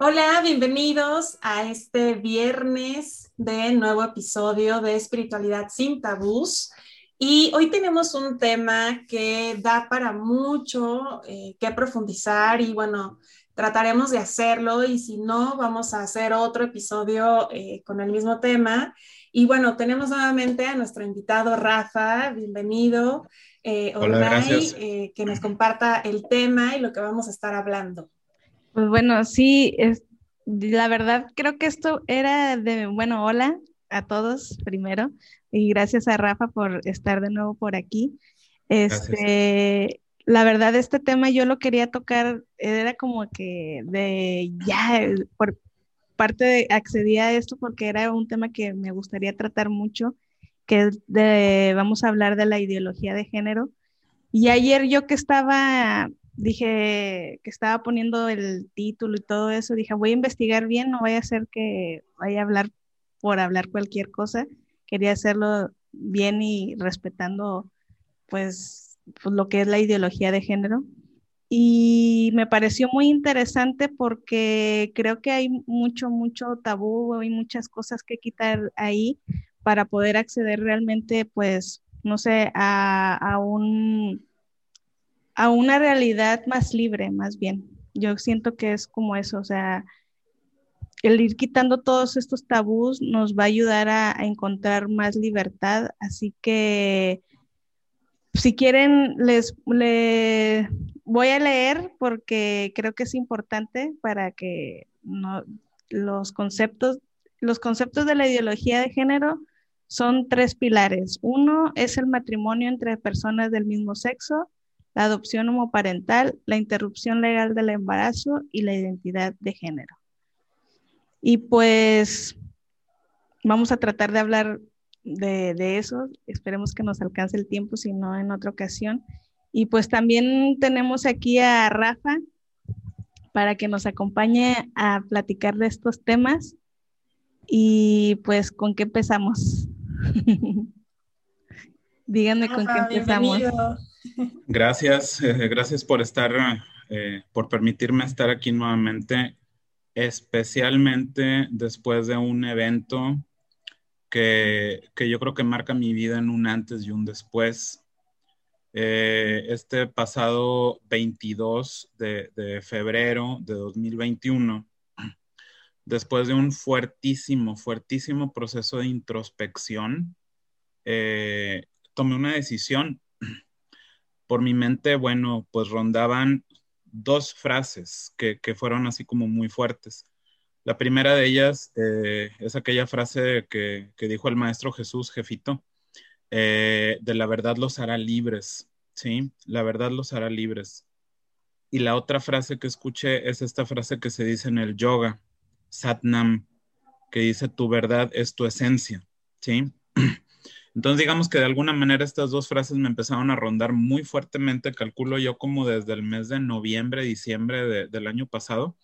Hola, bienvenidos a este viernes de nuevo episodio de Espiritualidad sin tabús. Y hoy tenemos un tema que da para mucho eh, que profundizar y bueno, trataremos de hacerlo y si no, vamos a hacer otro episodio eh, con el mismo tema. Y bueno, tenemos nuevamente a nuestro invitado Rafa, bienvenido. Eh, Hola, gracias. que nos comparta el tema y lo que vamos a estar hablando. Pues bueno, sí, es, la verdad creo que esto era de, bueno, hola a todos primero y gracias a Rafa por estar de nuevo por aquí. Este, la verdad este tema yo lo quería tocar, era como que de ya, por parte de, accedí a esto porque era un tema que me gustaría tratar mucho, que es de, vamos a hablar de la ideología de género. Y ayer yo que estaba dije que estaba poniendo el título y todo eso, dije, voy a investigar bien, no voy a hacer que vaya a hablar por hablar cualquier cosa. Quería hacerlo bien y respetando pues, pues lo que es la ideología de género. Y me pareció muy interesante porque creo que hay mucho, mucho tabú, hay muchas cosas que quitar ahí para poder acceder realmente, pues, no sé, a, a un a una realidad más libre, más bien. Yo siento que es como eso, o sea, el ir quitando todos estos tabús nos va a ayudar a, encontrar más libertad. Así que, si quieren, les, voy a leer porque creo que es importante para que no, los conceptos, los conceptos de la ideología de género son tres pilares. Uno es el matrimonio entre personas del mismo sexo la adopción homoparental, la interrupción legal del embarazo y la identidad de género. Y pues vamos a tratar de hablar de, eso. Esperemos que nos alcance el tiempo, si no en otra ocasión. Y pues también tenemos aquí a Rafa para que nos acompañe a platicar de estos temas. Y pues, ¿con qué empezamos? Díganme con qué empezamos. Gracias, eh, gracias por estar, eh, por permitirme estar aquí nuevamente, especialmente después de un evento que, yo creo que marca mi vida en un antes y un después. Eh, este pasado 22 de, febrero de 2021, después de un fuertísimo, fuertísimo proceso de introspección, tomé una decisión por mi mente, bueno, pues rondaban dos frases que, fueron así como muy fuertes. La primera de ellas eh, es aquella frase que, dijo el Maestro Jesús, jefito, eh, de la verdad los hará libres, ¿sí? La verdad los hará libres. Y la otra frase que escuché es esta frase que se dice en el yoga, Satnam, que dice tu verdad es tu esencia, ¿sí? Entonces, digamos que de alguna manera estas dos frases me empezaron a rondar muy fuertemente, calculo yo como desde el mes de noviembre, diciembre del año pasado,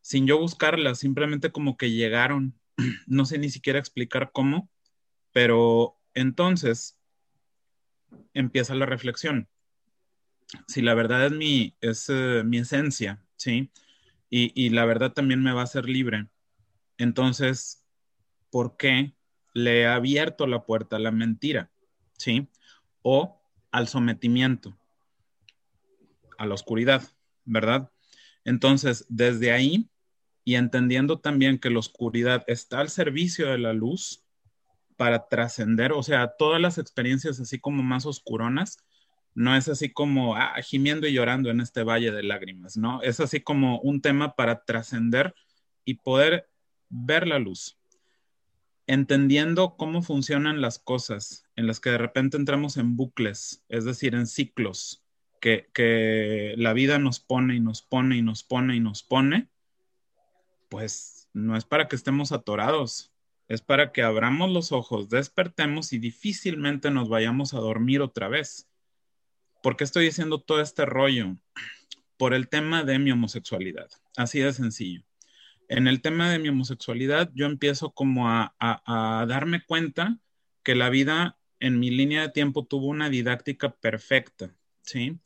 sin yo buscarlas, simplemente como que llegaron, no sé ni siquiera explicar cómo, pero entonces empieza la reflexión. Si la verdad es mi, es, eh, mi esencia, ¿sí? Y, y la verdad también me va a hacer libre. Entonces, ¿por qué le ha abierto la puerta a la mentira, ¿sí? O al sometimiento, a la oscuridad, ¿verdad? Entonces, desde ahí, y entendiendo también que la oscuridad está al servicio de la luz para trascender, o sea, todas las experiencias así como más oscuronas, no es así como ah, gimiendo y llorando en este valle de lágrimas, ¿no? Es así como un tema para trascender y poder ver la luz, entendiendo cómo funcionan las cosas, en las que de repente entramos en bucles, es decir, en ciclos, que, la vida nos pone y nos pone y nos pone y nos pone, pues no es para que estemos atorados, es para que abramos los ojos, despertemos y difícilmente nos vayamos a dormir otra vez. ¿Por qué estoy diciendo todo este rollo? Por el tema de mi homosexualidad, así de sencillo en el tema de mi homosexualidad, yo empiezo como a, darme cuenta que la vida en mi línea de tiempo tuvo una didáctica perfecta, ¿sí?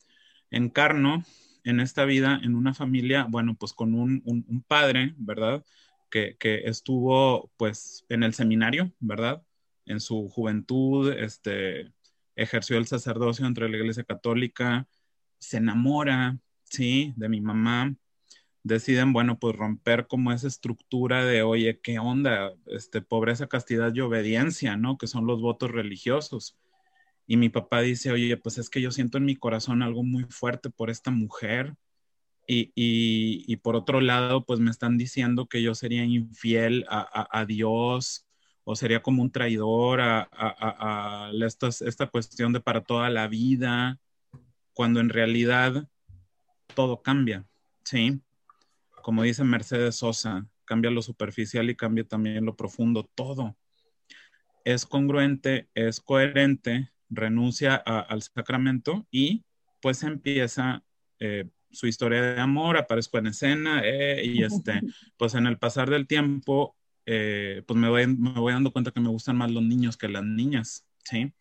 Encarno en esta vida, en una familia, bueno, pues con un, padre, ¿verdad? Que, que, estuvo pues en el seminario, ¿verdad? En su juventud, este, ejerció el sacerdocio entre la Iglesia Católica, se enamora, ¿sí? De mi mamá, deciden, bueno, pues romper como esa estructura de, oye, ¿qué onda? Este, pobreza, castidad y obediencia, ¿no? Que son los votos religiosos. Y mi papá dice, oye, pues es que yo siento en mi corazón algo muy fuerte por esta mujer. Y, y, por otro lado, pues me están diciendo que yo sería infiel a, a, Dios o sería como un traidor a, a esta, esta cuestión de para toda la vida, cuando en realidad todo cambia, ¿sí? Como dice Mercedes Sosa, cambia lo superficial y cambia también lo profundo, todo. Es congruente, es coherente, renuncia al sacramento y pues empieza eh, su historia de amor, aparezco en escena eh, y este, pues en el pasar del tiempo, eh, pues me voy, me voy dando cuenta que me gustan más los niños que las niñas, ¿sí?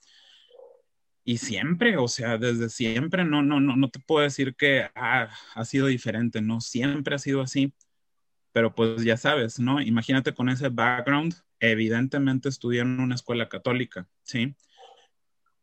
Y siempre, o sea, desde siempre, no, no, no, no te puedo decir que ah, ha sido diferente, no, siempre ha sido así, pero pues ya sabes, ¿no? Imagínate con ese background, evidentemente estudié en una escuela católica, ¿sí?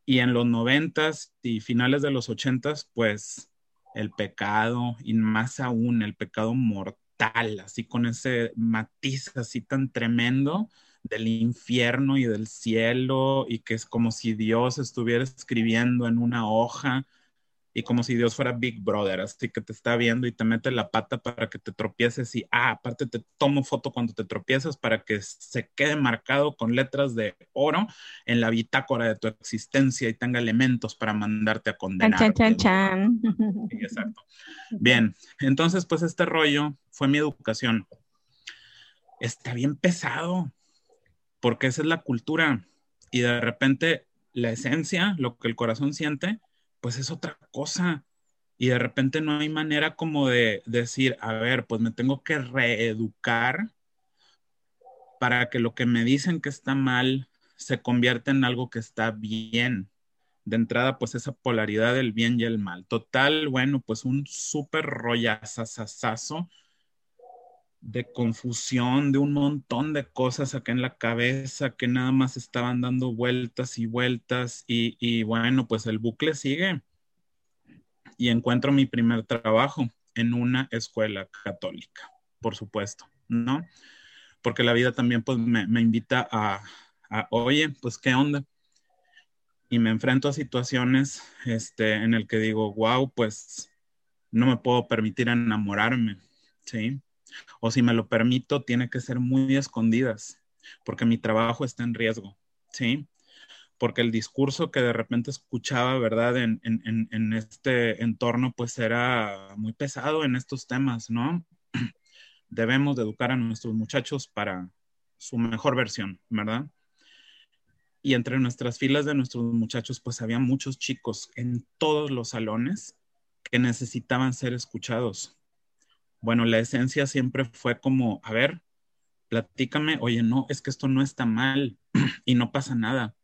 Y en los noventas y finales de los ochentas, pues el pecado, y más aún el pecado mortal, así con ese matiz así tan tremendo, del infierno y del cielo y que es como si Dios estuviera escribiendo en una hoja y como si Dios fuera Big Brother, así que te está viendo y te mete la pata para que te tropieces y, ah, aparte te tomo foto cuando te tropiezas para que se quede marcado con letras de oro en la bitácora de tu existencia y tenga elementos para mandarte a condenar. Chan, chan, chan. Exacto. Bien, entonces pues este rollo fue mi educación. Está bien pesado, porque esa es la cultura y de repente la esencia, lo que el corazón siente, pues es otra cosa. Y de repente no hay manera como de decir, a ver, pues me tengo que reeducar para que lo que me dicen que está mal se convierta en algo que está bien. De entrada, pues esa polaridad del bien y el mal. Total, bueno, pues un súper rollazazazazo de confusión, de un montón de cosas acá en la cabeza que nada más estaban dando vueltas y vueltas y, bueno, pues el bucle sigue y encuentro mi primer trabajo en una escuela católica, por supuesto, ¿no? Porque la vida también pues me, invita a, a, oye, pues qué onda. Y me enfrento a situaciones este, en el que digo, wow, pues no me puedo permitir enamorarme, ¿sí? O si me lo permito, tiene que ser muy escondidas, porque mi trabajo está en riesgo, ¿sí? Porque el discurso que de repente escuchaba, ¿verdad? En, en este entorno, pues era muy pesado en estos temas, ¿no? Debemos de educar a nuestros muchachos para su mejor versión, ¿verdad? Y entre nuestras filas de nuestros muchachos, pues había muchos chicos en todos los salones que necesitaban ser escuchados, bueno, la esencia siempre fue como, a ver, platícame, oye, no, es que esto no está mal y no pasa nada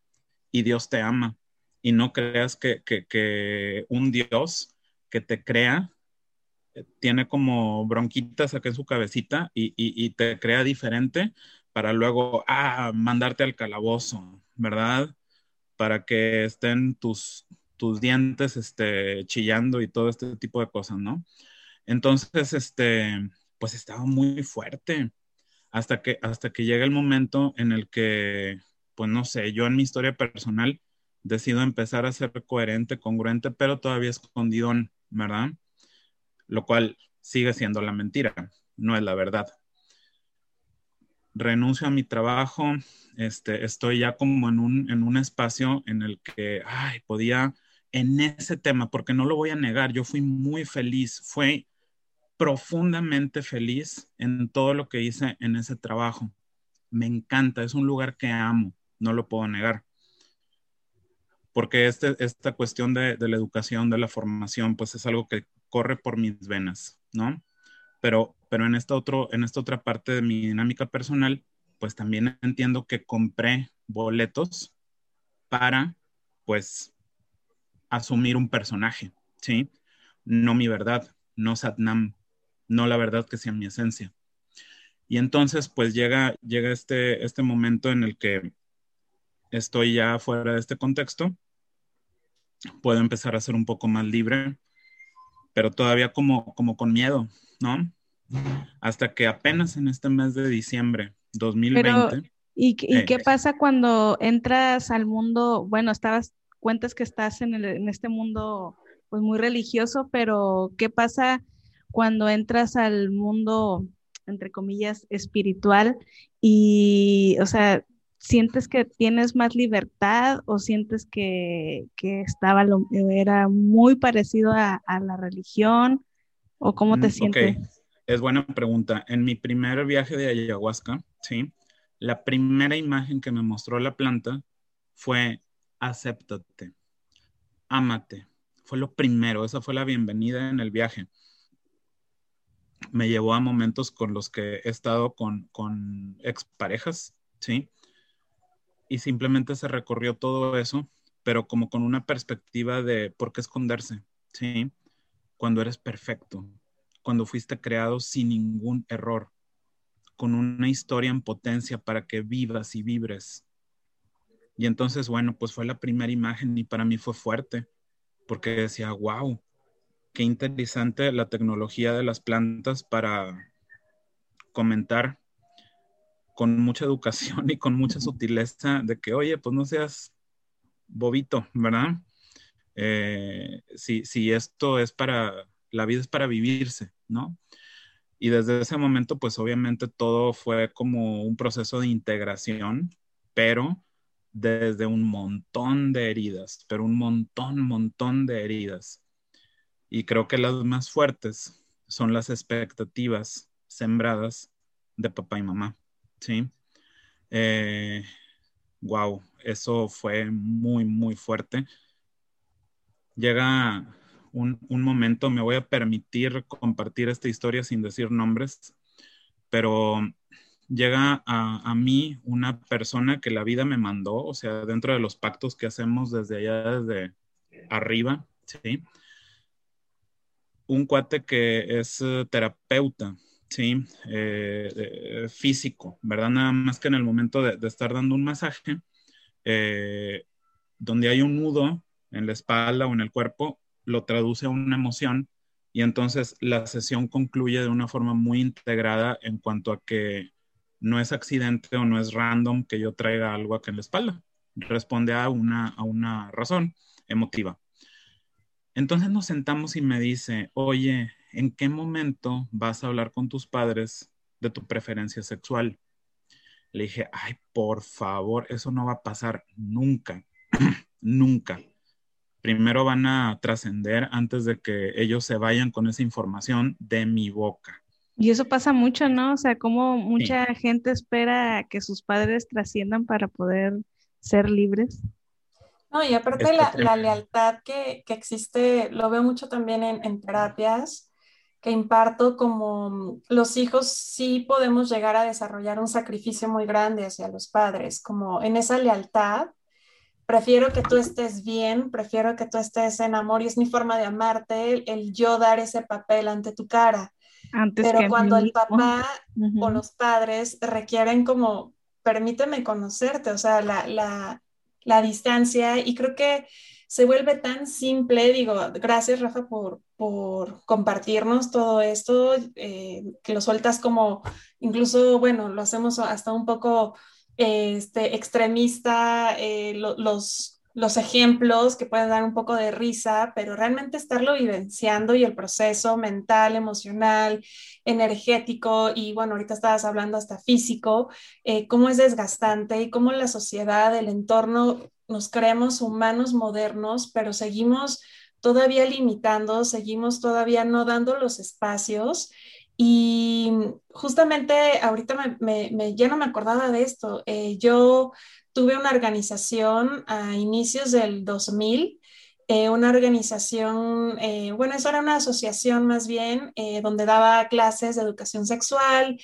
y Dios te ama y no creas que, que, un Dios que te crea eh, tiene como bronquitas acá en su cabecita y, y, te crea diferente para luego, ah, mandarte al calabozo, ¿verdad? Para que estén tus, tus dientes este, chillando y todo este tipo de cosas, ¿no? Entonces, este, pues estaba muy fuerte hasta que, hasta que llega el momento en el que, pues no sé, yo en mi historia personal decido empezar a ser coherente, congruente, pero todavía escondido, ¿verdad? Lo cual sigue siendo la mentira, no es la verdad. Renuncio a mi trabajo, este, estoy ya como en un, en un espacio en el que, ay, podía en ese tema, porque no lo voy a negar, yo fui muy feliz, fue profundamente feliz en todo lo que hice en ese trabajo. Me encanta, es un lugar que amo, no lo puedo negar. Porque este, esta cuestión de, la educación, de la formación, pues es algo que corre por mis venas, ¿no? Pero, pero en, esta otro, en esta otra parte de mi dinámica personal, pues también entiendo que compré boletos para, pues, asumir un personaje, ¿sí? No mi verdad, no Satnam, no la verdad que sea mi esencia. Y entonces pues llega, llega este, este momento en el que estoy ya fuera de este contexto, puedo empezar a ser un poco más libre, pero todavía como, como con miedo, ¿no? Hasta que apenas en este mes de diciembre 2020... ¿Y, y qué pasa cuando entras al mundo? Bueno, estabas, cuentas que estás en, en este mundo pues muy religioso, pero ¿qué pasa cuando entras al mundo, entre comillas, espiritual? Y, o sea, ¿sientes que tienes más libertad o sientes que, estaba lo, era muy parecido a, la religión? ¿O cómo te mm, sientes? Es buena pregunta. En mi primer viaje de ayahuasca, sí, la primera imagen que me mostró la planta fue acéptate, ámate. Fue lo primero, esa fue la bienvenida en el viaje. Me llevó a momentos con los que he estado con, con exparejas, ¿sí? y simplemente se recorrió todo eso, pero como con una perspectiva de por qué esconderse, ¿sí? Cuando eres perfecto, cuando fuiste creado sin ningún error, con una historia en potencia para que vivas y vibres. Y entonces, bueno, pues fue la primera imagen y para mí fue fuerte, porque decía, wow, qué interesante la tecnología de las plantas para comentar con mucha educación y con mucha sutileza de que, oye, pues no seas bobito, ¿verdad? Eh, si, si esto es para, la vida es para vivirse, ¿no? Y desde ese momento, pues obviamente todo fue como un proceso de integración, pero desde un montón de heridas, pero un montón, montón de heridas. Y creo que las más fuertes son las expectativas sembradas de papá y mamá. Sí. wow, eh, eso fue muy, muy fuerte. Llega un, momento, me voy a permitir compartir esta historia sin decir nombres, pero llega a, a, mí una persona que la vida me mandó, o sea, dentro de los pactos que hacemos desde allá, desde arriba, ¿sí? Un cuate que es eh, terapeuta, sí, eh, físico, ¿verdad? Nada más que en el momento de, estar dando un masaje, eh, donde hay un nudo en la espalda o en el cuerpo, lo traduce a una emoción y entonces la sesión concluye de una forma muy integrada en cuanto a que no es accidente o no es random que yo traiga algo aquí en la espalda, responde a una, a una razón emotiva. Entonces nos sentamos y me dice, oye, ¿en qué momento vas a hablar con tus padres de tu preferencia sexual? Le dije, ay, por favor, eso no va a pasar nunca, nunca. Primero van a trascender antes de que ellos se vayan con esa información de mi boca. Y eso pasa mucho, ¿no? O sea, como mucha gente espera que sus padres trasciendan para poder ser libres. No, y aparte la, lealtad que, existe, lo veo mucho también en, en terapias, que imparto, como los hijos sí podemos llegar a desarrollar un sacrificio muy grande hacia los padres, como en esa lealtad. Prefiero que tú estés bien, prefiero que tú estés en amor y es mi forma de amarte, el, yo dar ese papel ante tu cara. Pero cuando el papá o los padres requieren como, permíteme conocerte, o sea, la, la, la distancia y creo que se vuelve tan simple, digo, gracias Rafa por, por compartirnos todo esto, eh, que lo sueltas como, incluso, bueno, lo hacemos hasta un poco este, extremista, eh, los, los ejemplos que pueden dar un poco de risa, pero realmente estarlo vivenciando y el proceso mental, emocional, energético y bueno, ahorita estabas hablando hasta físico, eh, cómo es desgastante y cómo la sociedad, el entorno nos creemos humanos modernos, pero seguimos todavía limitando, seguimos todavía no dando los espacios. Y justamente ahorita me, ya no me acordaba de esto. Eh, yo tuve una organización a inicios del 2000, eh, una organización, eh, bueno, eso era una asociación más bien, donde daba clases de educación sexual,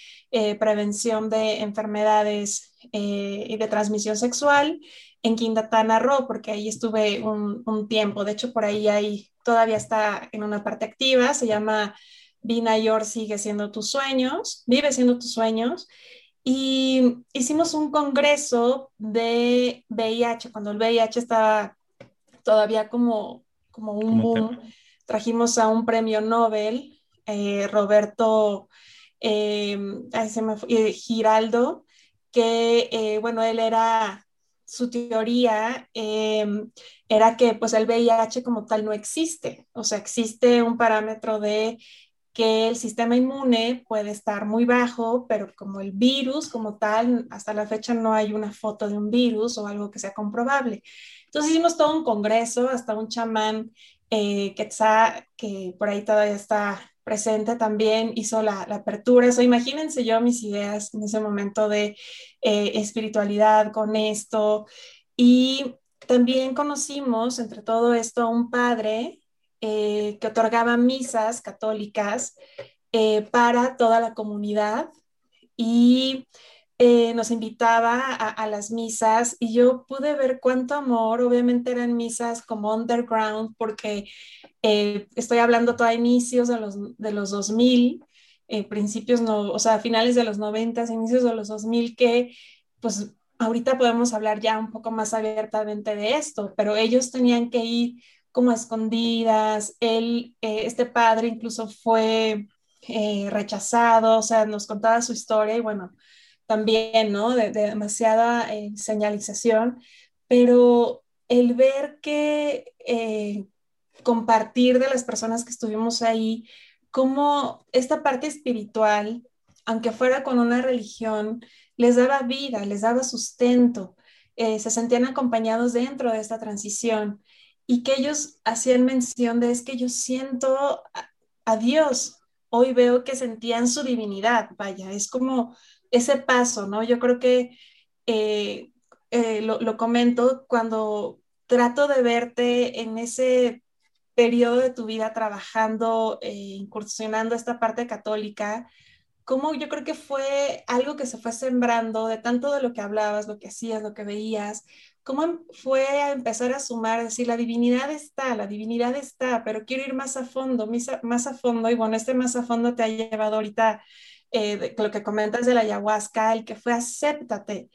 prevención de enfermedades y de transmisión sexual en Quintana Roo, porque ahí estuve un, tiempo. De hecho, por ahí hay, todavía está en una parte activa, se llama Vina York sigue siendo tus sueños, vive siendo tus sueños. Y hicimos un congreso de VIH, cuando el VIH estaba todavía como, como un boom. Trajimos a un premio Nobel, eh, Roberto eh, eh, Giraldo, que, bueno, él era, su teoría era que pues el VIH como tal no existe, o sea, existe un parámetro de que el sistema inmune puede estar muy bajo, pero como el virus como tal, hasta la fecha no hay una foto de un virus o algo que sea comprobable. Entonces hicimos todo un congreso, hasta un chamán eh, que por ahí todavía está presente también, hizo la, apertura. Eso, imagínense yo mis ideas en ese momento de eh, espiritualidad con esto. Y también conocimos entre todo esto a un padre eh, que otorgaba misas católicas eh, para toda la comunidad y eh, nos invitaba a, las misas y yo pude ver cuánto amor, obviamente eran misas como underground porque estoy hablando todo a inicios de los, de los 2000, principios, no, o sea, finales de los 90, inicios de los 2000 que pues ahorita podemos hablar ya un poco más abiertamente de esto, pero ellos tenían que ir como escondidas. Él, eh, este padre incluso fue eh, rechazado, o sea, nos contaba su historia y bueno, también, ¿no? De, demasiada eh, señalización, pero el ver que compartir de las personas que estuvimos ahí, como esta parte espiritual, aunque fuera con una religión, les daba vida, les daba sustento, se sentían acompañados dentro de esta transición y que ellos hacían mención de es que yo siento a, Dios, hoy veo que sentían su divinidad, vaya, es como ese paso, ¿no? Yo creo que eh, eh, lo, comento cuando trato de verte en ese periodo de tu vida trabajando, eh, incursionando esta parte católica, como yo creo que fue algo que se fue sembrando de tanto de lo que hablabas, lo que hacías, lo que veías, cómo em, fue a empezar a sumar, decir, la divinidad está, la divinidad está, pero quiero ir más a fondo, más a fondo, y bueno, este más a fondo te ha llevado ahorita eh, lo que comentas de la ayahuasca, el que fue acéptate,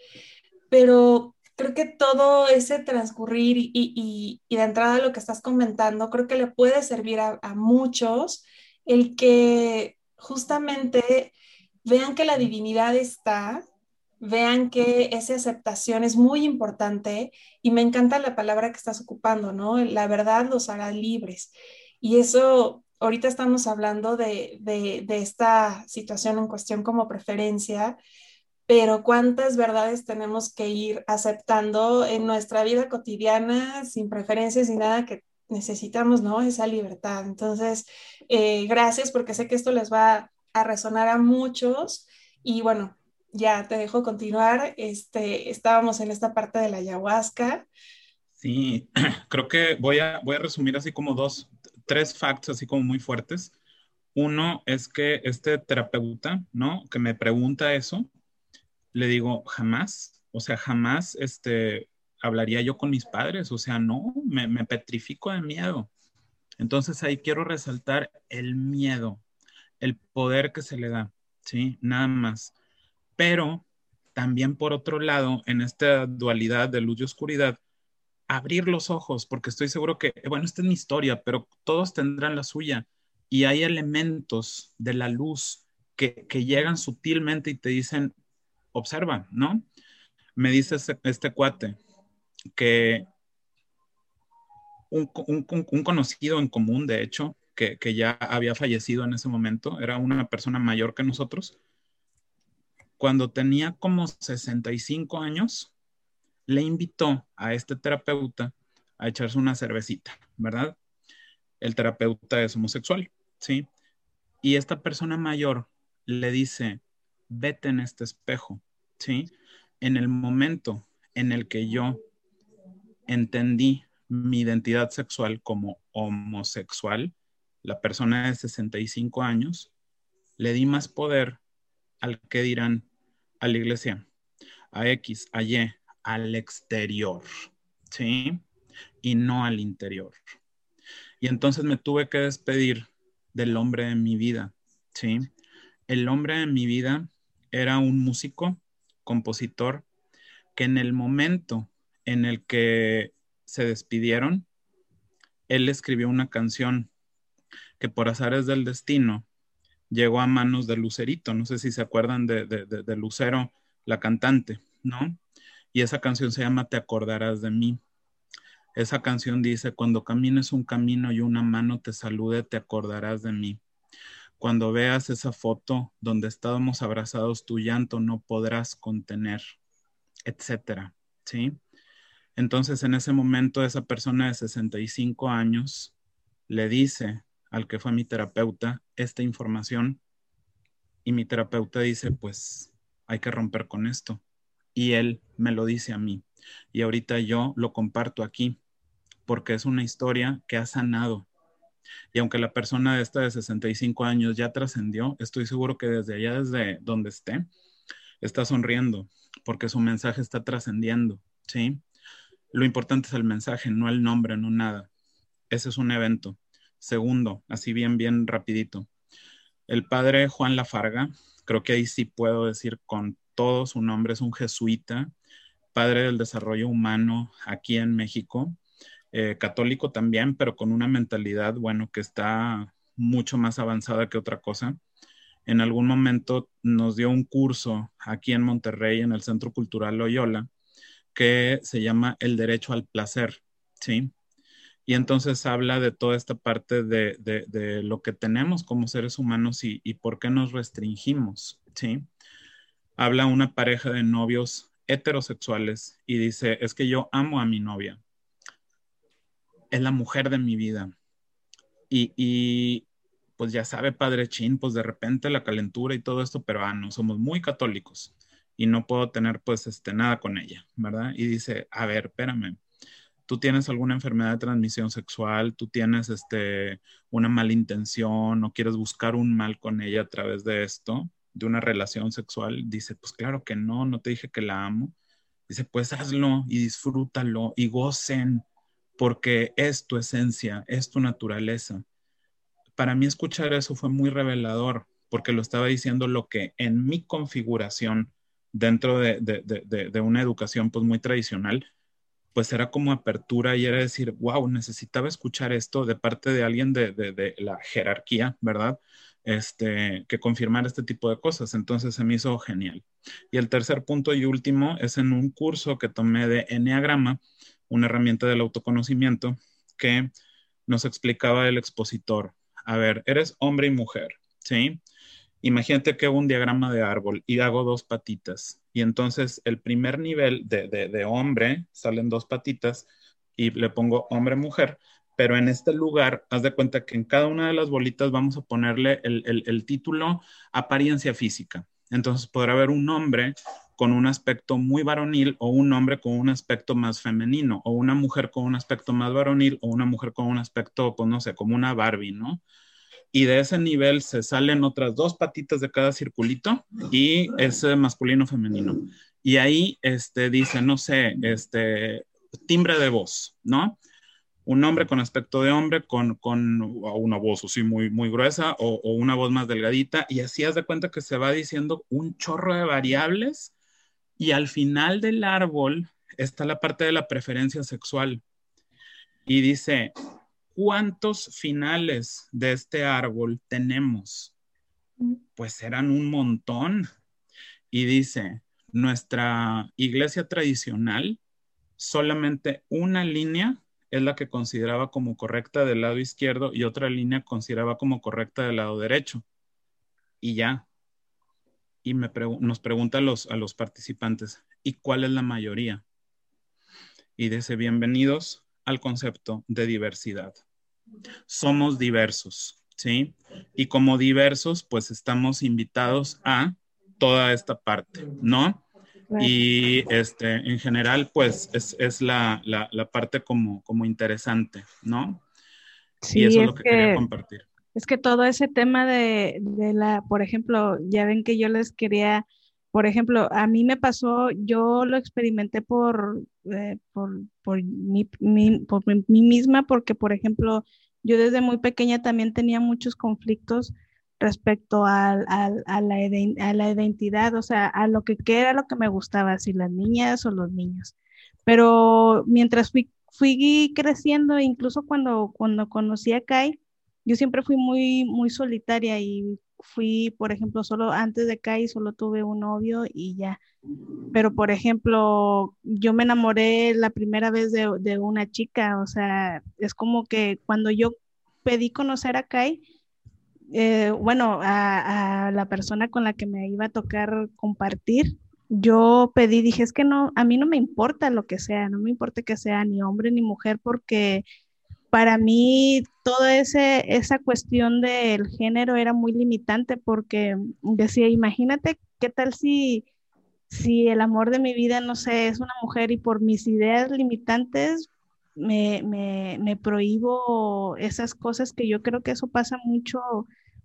pero creo que todo ese transcurrir y, de entrada lo que estás comentando, creo que le puede servir a muchos el que justamente vean que la divinidad está, vean que esa aceptación es muy importante y me encanta la palabra que estás ocupando, ¿no? La verdad los hará libres. Y eso, ahorita estamos hablando de, de, esta situación en cuestión como preferencia, pero cuántas verdades tenemos que ir aceptando en nuestra vida cotidiana, sin preferencias y nada que necesitamos, ¿no? Esa libertad. Entonces, eh, gracias porque sé que esto les va a resonar a muchos y bueno, ya te dejo continuar. Este, estábamos en esta parte de la ayahuasca. Sí, creo que voy a, voy a resumir así como dos, tres facts así como muy fuertes. Uno es que este terapeuta, ¿no? Que me pregunta eso, le digo, jamás, o sea, jamás este, hablaría yo con mis padres, o sea, no, me, me petrifico de miedo. Entonces ahí quiero resaltar el miedo, el poder que se le da, ¿sí? Nada más pero también por otro lado, en esta dualidad de luz y oscuridad, abrir los ojos, porque estoy seguro que, bueno, esta es mi historia, pero todos tendrán la suya y hay elementos de la luz que, llegan sutilmente y te dicen, observa, ¿no? Me dice este, cuate que un, conocido en común, de hecho, que, que ya había fallecido en ese momento, era una persona mayor que nosotros, cuando tenía como 65 años, le invitó a este terapeuta a echarse una cervecita, ¿verdad? El terapeuta es homosexual, ¿sí? Y esta persona mayor le dice, vete en este espejo, ¿sí? En el momento en el que yo entendí mi identidad sexual como homosexual, la persona de 65 años, le di más poder al que dirán a la iglesia, a X, a Y, al exterior, ¿sí? Y no al interior. Y entonces me tuve que despedir del hombre de mi vida, ¿sí? El hombre de mi vida era un músico, compositor, que en el momento en el que se despidieron, él escribió una canción que por azares del destino llegó a manos de Lucerito. No sé si se acuerdan de, de, Lucero, la cantante, ¿no? Y esa canción se llama Te acordarás de mí. Esa canción dice, cuando camines un camino y una mano te salude, te acordarás de mí. Cuando veas esa foto donde estábamos abrazados, tu llanto no podrás contener, etcétera, ¿sí? Entonces, en ese momento, esa persona de 65 años le dice al que fue mi terapeuta esta información y mi terapeuta dice, pues hay que romper con esto. Y él me lo dice a mí. Y ahorita yo lo comparto aquí porque es una historia que ha sanado. Y aunque la persona de esta de 65 años ya trascendió, estoy seguro que desde allá, desde donde esté, está sonriendo porque su mensaje está trascendiendo, ¿sí? Lo importante es el mensaje, no el nombre, no nada. Ese es un evento. Segundo, así bien, bien rapidito. El padre Juan Lafarga, creo que ahí sí puedo decir con todo su nombre, es un jesuita, padre del desarrollo humano aquí en México, eh, católico también, pero con una mentalidad, bueno, que está mucho más avanzada que otra cosa. En algún momento nos dio un curso aquí en Monterrey, en el Centro Cultural Loyola, que se llama El Derecho al Placer, ¿sí? Y entonces habla de toda esta parte de, lo que tenemos como seres humanos y, y, por qué nos restringimos, ¿sí? Habla una pareja de novios heterosexuales y dice, es que yo amo a mi novia, es la mujer de mi vida. Y, y pues ya sabe, padre Chin, pues de repente la calentura y todo esto, pero ah, no, somos muy católicos y no puedo tener pues este, nada con ella, ¿verdad? Y dice, a ver, espérame, tú tienes alguna enfermedad de transmisión sexual, tú tienes este, una mala intención o quieres buscar un mal con ella a través de esto, de una relación sexual, dice, pues claro que no, no te dije que la amo. Dice, pues hazlo y disfrútalo y gocen, porque es tu esencia, es tu naturaleza. Para mí escuchar eso fue muy revelador, porque lo estaba diciendo lo que en mi configuración dentro de, una educación pues muy tradicional, pues era como apertura y era decir, wow, necesitaba escuchar esto de parte de alguien de, la jerarquía, ¿verdad? Este, que confirmar este tipo de cosas. Entonces se me hizo genial. Y el tercer punto y último es en un curso que tomé de Enneagrama, una herramienta del autoconocimiento que nos explicaba el expositor. A ver, eres hombre y mujer, ¿sí? Imagínate que hago un diagrama de árbol y hago dos patitas. Y entonces el primer nivel de, hombre salen dos patitas y le pongo hombre-mujer. Pero en este lugar, haz de cuenta que en cada una de las bolitas vamos a ponerle el, título apariencia física. Entonces podrá haber un hombre con un aspecto muy varonil o un hombre con un aspecto más femenino o una mujer con un aspecto más varonil o una mujer con un aspecto, pues no sé, como una Barbie, ¿no? Y de ese nivel se salen otras dos patitas de cada circulito y es masculino femenino. Y ahí este, dice, no sé, este, timbre de voz, ¿no? Un hombre con aspecto de hombre, con, una voz así muy, muy gruesa o, o, una voz más delgadita, y así haz de cuenta que se va diciendo un chorro de variables, y al final del árbol está la parte de la preferencia sexual. Y dice, ¿cuántos finales de este árbol tenemos? Pues eran un montón. Y dice, nuestra iglesia tradicional, solamente una línea es la que consideraba como correcta del lado izquierdo y otra línea consideraba como correcta del lado derecho. Y ya. Y me nos pregunta a los, a los participantes, ¿y cuál es la mayoría? Y dice, bienvenidos al concepto de diversidad. Somos diversos, ¿sí? Y como diversos, pues estamos invitados a toda esta parte, ¿no? Y este, en general, pues es, la, parte como, como interesante, ¿no? Sí, y eso es, lo que, quería compartir. Es que todo ese tema de, de, la, por ejemplo, ya ven que yo les quería por ejemplo, a mí me pasó, yo lo experimenté por, eh, por, por, mí, por misma, porque, por ejemplo, yo desde muy pequeña también tenía muchos conflictos respecto a, la, a, la, identidad, o sea, a lo que era lo que me gustaba, si las niñas o los niños. Pero mientras fui, fui creciendo, incluso cuando, cuando conocí a Kai, yo siempre fui muy, muy solitaria y fui, por ejemplo, solo antes de Kai, solo tuve un novio y ya. Pero, por ejemplo, yo me enamoré la primera vez de, de una chica, o sea, es como que cuando yo pedí conocer a Kai, eh, bueno, a, la persona con la que me iba a tocar compartir, yo pedí, dije, es que no, a mí no me importa lo que sea, no me importa que sea ni hombre ni mujer, porque para mí toda esa cuestión del género era muy limitante, porque decía, imagínate qué tal si, si el amor de mi vida, no sé, es una mujer y por mis ideas limitantes me, me, me prohíbo esas cosas que yo creo que eso pasa mucho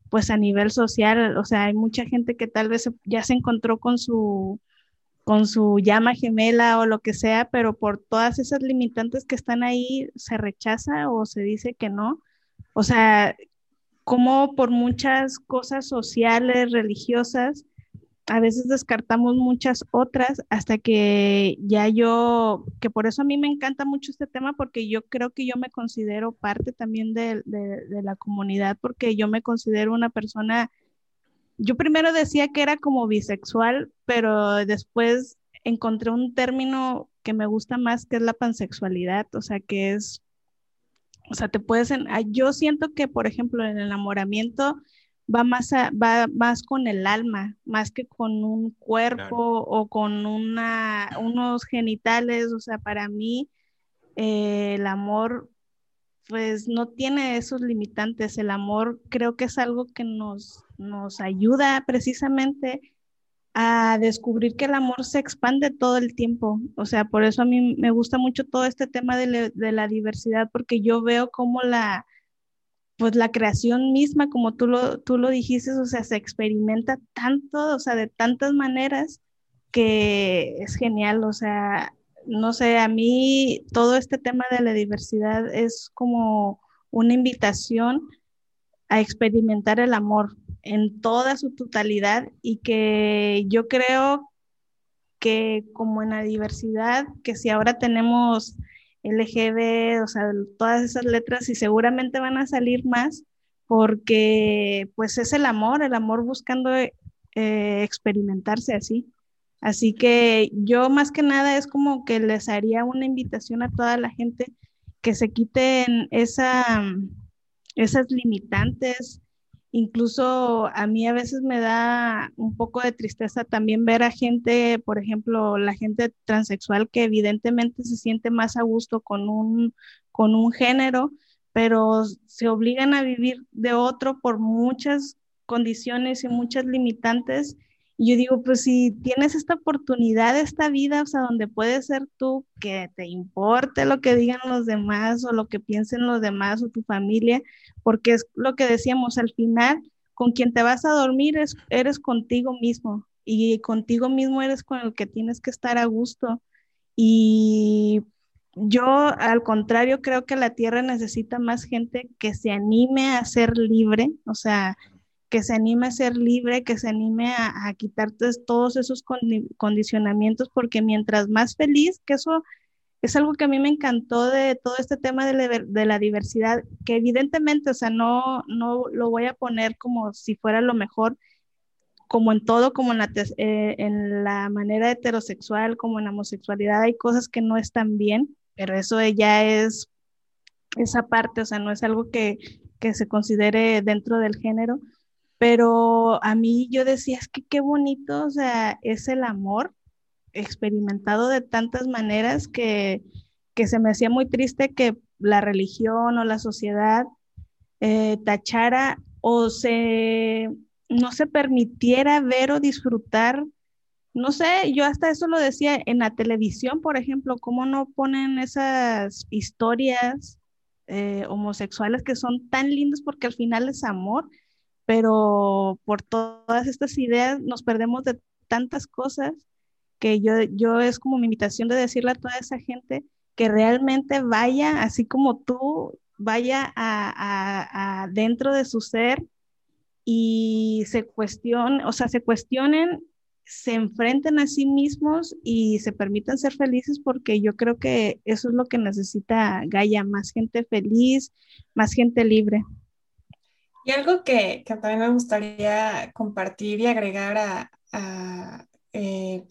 pues a nivel social, o sea, hay mucha gente que tal vez ya se encontró con su con su llama gemela o lo que sea, pero por todas esas limitantes que están ahí se rechaza o se dice que no. O sea, como por muchas cosas sociales, religiosas, a veces descartamos muchas otras hasta que ya yo, que por eso a mí me encanta mucho este tema, porque yo creo que yo me considero parte también de, la comunidad, porque yo me considero una persona, yo primero decía que era como bisexual, pero después encontré un término que me gusta más, que es la pansexualidad, o sea, que es, o sea, te puedes, yo siento que, por ejemplo, el enamoramiento, va más, va más con el alma, más que con un cuerpo o con una, unos genitales. O sea, para mí eh, el amor pues no tiene esos limitantes. El amor creo que es algo que nos, nos ayuda precisamente a descubrir que el amor se expande todo el tiempo. O sea, por eso a mí me gusta mucho todo este tema de, de la diversidad, porque yo veo cómo la, pues la creación misma, como tú lo, tú lo dijiste, o sea, se experimenta tanto, o sea, de tantas maneras que es genial, o sea, no sé, a mí todo este tema de la diversidad es como una invitación a experimentar el amor en toda su totalidad y que yo creo que como en la diversidad, que si ahora tenemos LGB, o sea, todas esas letras y seguramente van a salir más porque pues es el amor, el amor buscando eh, experimentarse así. Así que yo más que nada es como que les haría una invitación a toda la gente que se quiten esa, esas limitantes, Incluso a mí a veces me da un poco de tristeza también ver a gente, por ejemplo, la gente transexual que evidentemente se siente más a gusto con un, con un género, pero se obligan a vivir de otro por muchas condiciones y muchas limitantes yo digo, pues si tienes esta oportunidad, esta vida, o sea, donde puedes ser tú, que te importe lo que digan los demás o lo que piensen los demás o tu familia, porque es lo que decíamos, al final, con quien te vas a dormir es, eres contigo mismo y contigo mismo eres con el que tienes que estar a gusto. Y yo, al contrario, creo que la Tierra necesita más gente que se anime a ser libre, o sea, que se anime a ser libre, que se anime a, quitarte todos esos condicionamientos, porque mientras más feliz, que eso es algo que a mí me encantó de todo este tema de, la diversidad, que evidentemente, o sea, no, no lo voy a poner como si fuera lo mejor, como en todo, como en la, eh, en la manera heterosexual, como en la homosexualidad, hay cosas que no están bien, pero eso ya es esa parte, o sea, no es algo que, que se considere dentro del género, pero a mí yo decía, es que qué bonito, o sea, es el amor experimentado de tantas maneras que, se me hacía muy triste que la religión o la sociedad eh, tachara o se no se permitiera ver o disfrutar, no sé, yo hasta eso lo decía en la televisión, por ejemplo, cómo no ponen esas historias eh, homosexuales que son tan lindas porque al final es amor pero por todas estas ideas nos perdemos de tantas cosas que yo, yo es como mi invitación de decirle a toda esa gente que realmente vaya, así como tú, vaya a, dentro de su ser y se cuestionen, o sea, se cuestionen, se enfrenten a sí mismos y se permitan ser felices porque yo creo que eso es lo que necesita Gaia, más gente feliz, más gente libre. Y algo que, también me gustaría compartir y agregar a, eh,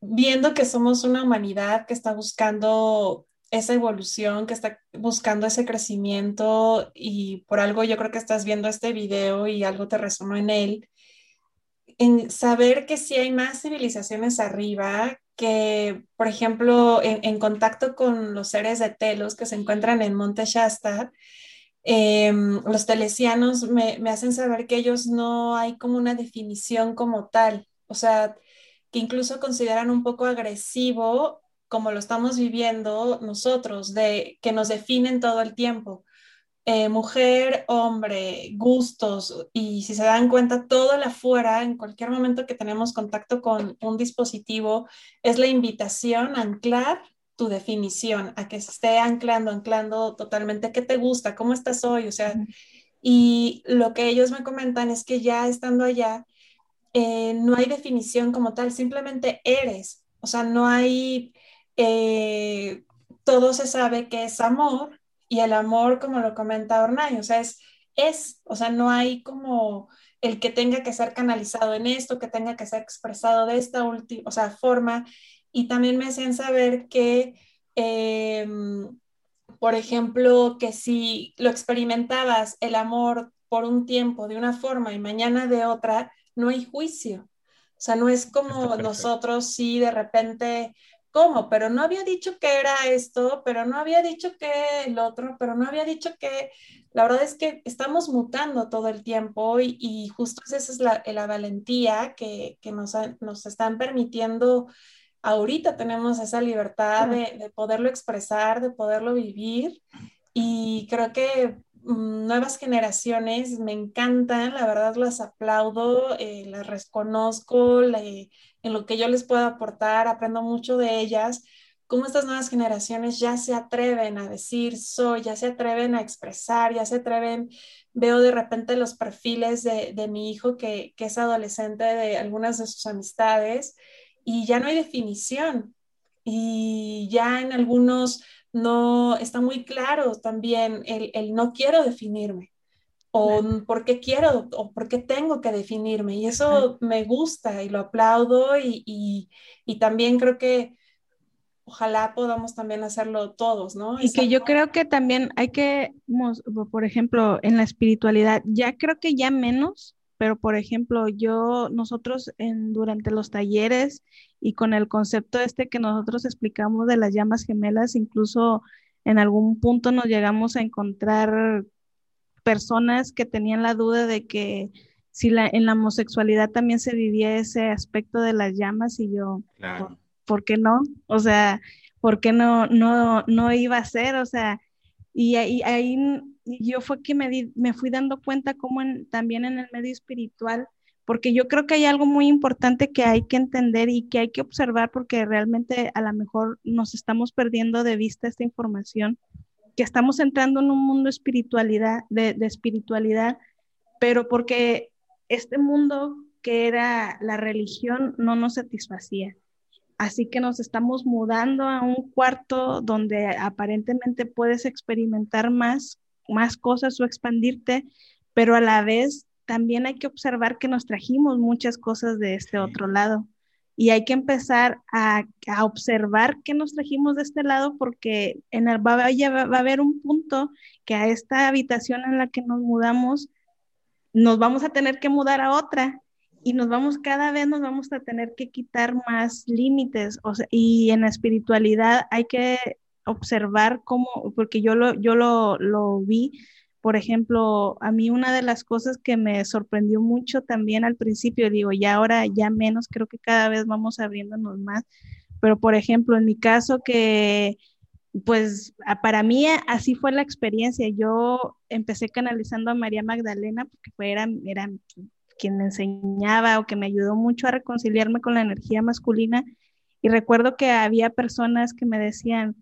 viendo que somos una humanidad que está buscando esa evolución, que está buscando ese crecimiento y por algo yo creo que estás viendo este video y algo te resonó en él, en saber que sí hay más civilizaciones arriba, que por ejemplo en, contacto con los seres de Telos que se encuentran en Monte Shasta, em, los telesianos me, hacen saber que ellos no hay como una definición como tal, o sea, que incluso consideran un poco agresivo como lo estamos viviendo nosotros, de que nos definen todo el tiempo. Eh, mujer, hombre, gustos, y si se dan cuenta, todo el afuera, en cualquier momento que tenemos contacto con un dispositivo, es la invitación a anclar tu definición, a que se esté anclando, anclando totalmente qué te gusta, cómo estás hoy, o sea, y lo que ellos me comentan es que ya estando allá, eh, no hay definición como tal, simplemente eres, o sea, no hay eh, todo se sabe que es amor y el amor, como lo comenta Ornay, o sea, es, es, o sea, no hay como el que tenga que ser canalizado en esto, que tenga que ser expresado de esta última, o sea, forma. Y también me hacen saber que, em, por ejemplo, que si lo experimentabas el amor por un tiempo de una forma y mañana de otra, no hay juicio. O sea, no es como nosotros si de repente ¿cómo? Pero no había dicho que era esto, pero no había dicho que el otro, pero no había dicho que... La verdad es que estamos mutando todo el tiempo y, justo esa es la, la valentía que, que nos, nos, están permitiendo. Ahorita tenemos esa libertad de, de poderlo expresar, de poderlo vivir y creo que mm, nuevas generaciones me encantan, la verdad las aplaudo, eh, las reconozco, le, en lo que yo les puedo aportar, aprendo mucho de ellas, cómo estas nuevas generaciones ya se atreven a decir soy, ya se atreven a expresar, ya se atreven, veo de repente los perfiles de, de mi hijo que, que, es adolescente de algunas de sus amistades y ya no hay definición y ya en algunos no está muy claro también el, el no quiero definirme o por qué quiero o por qué tengo que definirme. Y eso me gusta y lo aplaudo y, y, también creo que ojalá podamos también hacerlo todos, ¿no? Y que yo creo que también hay que, por ejemplo, en la espiritualidad, ya creo que ya menos, pero por ejemplo, yo, nosotros en, durante los talleres y con el concepto este que nosotros explicamos de las llamas gemelas, incluso en algún punto nos llegamos a encontrar personas que tenían la duda de que si la, en la homosexualidad también se vivía ese aspecto de las llamas y yo, ¿por, qué no? O sea, ¿por qué no, no, no iba a ser? O sea, y ahí, ahí yo fue que me, me fui dando cuenta como también en el medio espiritual, porque yo creo que hay algo muy importante que hay que entender y que hay que observar porque realmente a lo mejor nos estamos perdiendo de vista esta información que estamos entrando en un mundo espiritualidad, de, espiritualidad, pero porque este mundo que era la religión no nos satisfacía. Así que nos estamos mudando a un cuarto donde aparentemente puedes experimentar más, más cosas o expandirte, pero a la vez también hay que observar que nos trajimos muchas cosas de este otro lado. Y hay que empezar a, observar qué nos trajimos de este lado porque en el, va, va, a haber un punto que a esta habitación en la que nos mudamos nos vamos a tener que mudar a otra y nos vamos cada vez nos vamos a tener que quitar más límites. Y en la espiritualidad hay que observar cómo porque yo lo yo lo, lo vi por ejemplo, a mí una de las cosas que me sorprendió mucho también al principio, digo, ya ahora ya menos, creo que cada vez vamos abriéndonos más, pero por ejemplo, en mi caso que, pues para mí así fue la experiencia, yo empecé canalizando a María Magdalena porque fue, era, era quien me enseñaba o que me ayudó mucho a reconciliarme con la energía masculina. Y recuerdo que había personas que me decían,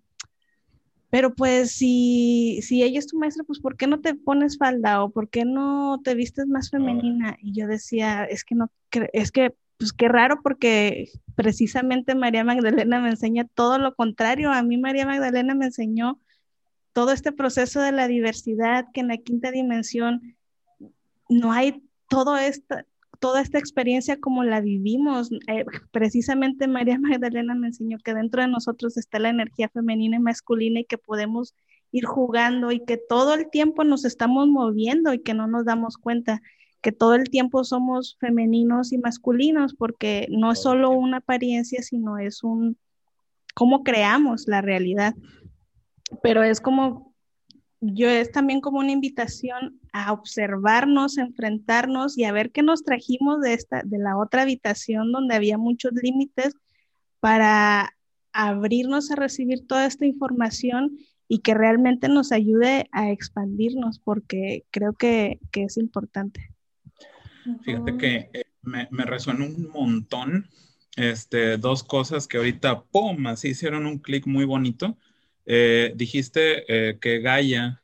pero pues si, si ella es tu maestra, pues ¿por qué no te pones falda o por qué no te vistes más femenina? Y yo decía, es que no, es que, pues qué raro porque precisamente María Magdalena me enseña todo lo contrario. A mí María Magdalena me enseñó todo este proceso de la diversidad, que en la quinta dimensión no hay todo esta, toda esta experiencia como la vivimos. Eh, precisamente María Magdalena me enseñó que dentro de nosotros está la energía femenina y masculina y que podemos ir jugando y que todo el tiempo nos estamos moviendo y que no nos damos cuenta que todo el tiempo somos femeninos y masculinos porque no es solo una apariencia, sino es un cómo creamos la realidad pero es como, yo es también como una invitación a observarnos, enfrentarnos y a ver qué nos trajimos de esta, de la otra habitación donde había muchos límites para abrirnos a recibir toda esta información y que realmente nos ayude a expandirnos, porque creo que, es importante. Fíjate que eh, me, me un montón este, dos cosas que ahorita, ¡pum!, así hicieron un clic muy bonito. Eh, dijiste eh, que Gaia,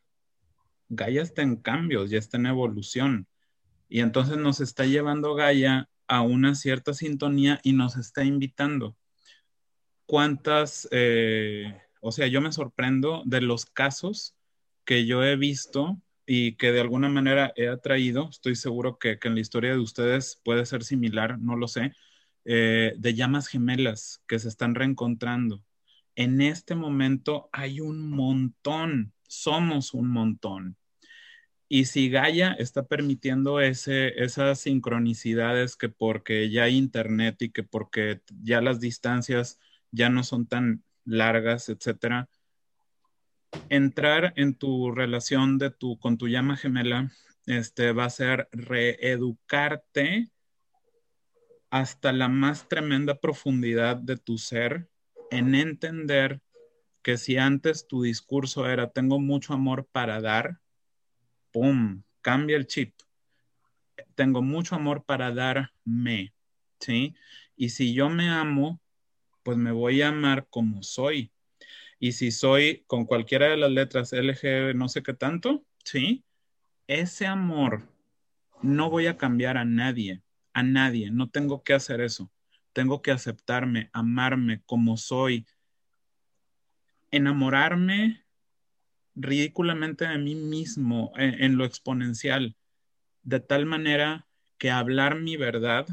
Gaia está en cambios, ya está en evolución. Y entonces nos está llevando Gaia a una cierta sintonía y nos está invitando. ¿Cuántas, eh, o sea, yo me sorprendo de los casos que yo he visto y que de alguna manera he atraído, estoy seguro que, que en la historia de ustedes puede ser similar, no lo sé, de llamas gemelas que se están reencontrando en este momento hay un montón, somos un montón. Y si Gaia está permitiendo ese, esas sincronicidades que porque ya hay internet y que porque ya las distancias ya no son tan largas, etcétera, entrar en tu relación de tu, con tu llama gemela este, va a ser reeducarte hasta la más tremenda profundidad de tu ser en entender que si antes tu discurso era tengo mucho amor para dar, ¡pum! Cambia el chip. Tengo mucho amor para darme, ¿sí? Y si yo me amo, pues me voy a amar como soy. Y si soy con cualquiera de las letras LG, no sé qué tanto, ¿sí? Ese amor no voy a cambiar a nadie, a nadie, no tengo que hacer eso tengo que aceptarme, amarme como soy, enamorarme ridículamente de mí mismo en, lo exponencial, de tal manera que hablar mi verdad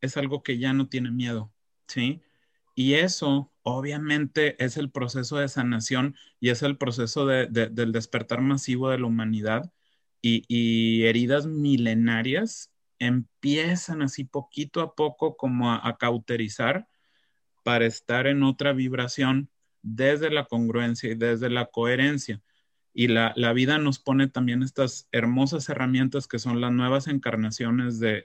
es algo que ya no tiene miedo, ¿sí? Y eso obviamente es el proceso de sanación y es el proceso del despertar masivo de la humanidad y heridas milenarias empiezan así poquito a poco como a, cauterizar para estar en otra vibración desde la congruencia y desde la coherencia. Y la, vida nos pone también estas hermosas herramientas que son las nuevas encarnaciones de,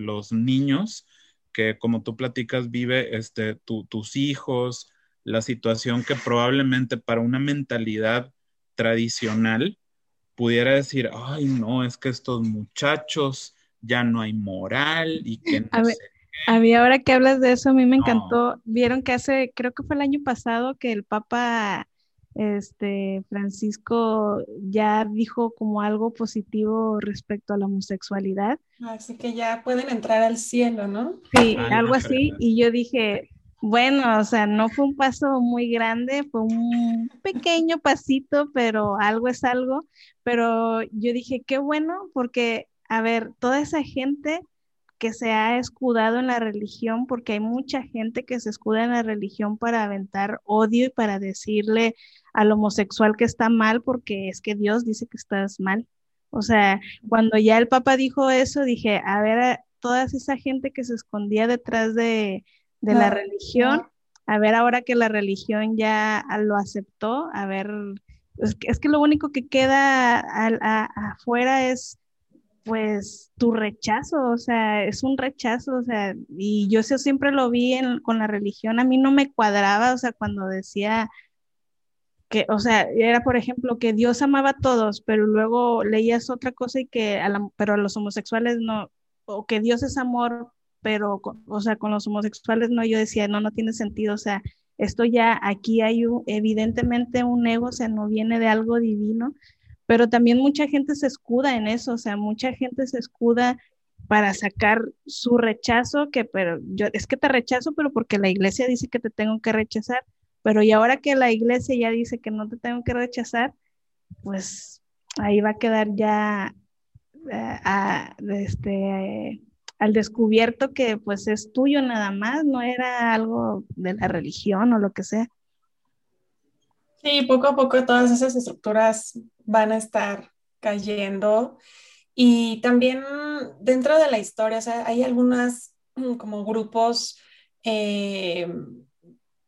los niños, que como tú platicas, vive este, tus hijos, la situación que probablemente para una mentalidad tradicional pudiera decir, ay, no, es que estos muchachos ya no hay moral y que no a, mí ahora que hablas de eso, a mí me encantó. Vieron que hace, creo que fue el año pasado que el Papa este Francisco ya dijo como algo positivo respecto a la homosexualidad. Así que ya pueden entrar al cielo, ¿no? Sí, ah, algo así. Y yo dije, bueno, o sea, no fue un paso muy grande, fue un pequeño pasito, pero algo es algo. Pero yo dije, qué bueno, porque a ver, toda esa gente que se ha escudado en la religión, porque hay mucha gente que se escuda en la religión para aventar odio y para decirle al homosexual que está mal porque es que Dios dice que estás mal. O sea, cuando ya el Papa dijo eso, dije, a ver, toda esa gente que se escondía detrás de, la religión, a ver ahora que la religión ya lo aceptó, a ver, es que, lo único que queda afuera es pues tu rechazo, o sea, es un rechazo, o sea, y yo eso siempre lo vi con la religión, a mí no me cuadraba, o sea, cuando decía que, o sea, era por ejemplo que Dios amaba a todos, pero luego leías otra cosa y que, a pero a los homosexuales no, o que Dios es amor, pero, o sea, con los homosexuales no, yo decía, no, no tiene sentido, o sea, esto ya aquí hay evidentemente un ego, o sea, no viene de algo divino, pero también mucha gente se escuda en eso, o sea, mucha gente se escuda para sacar su rechazo, que pero yo es que te rechazo, pero porque la iglesia dice que te tengo que rechazar, pero y ahora que la iglesia ya dice que no te tengo que rechazar, pues ahí va a quedar ya eh, este, al descubierto que pues es tuyo nada más, no era algo de la religión o lo que sea. Sí, poco a poco todas esas estructuras van a estar cayendo. Y también dentro de la historia, o sea, hay algunas mm, como grupos eh,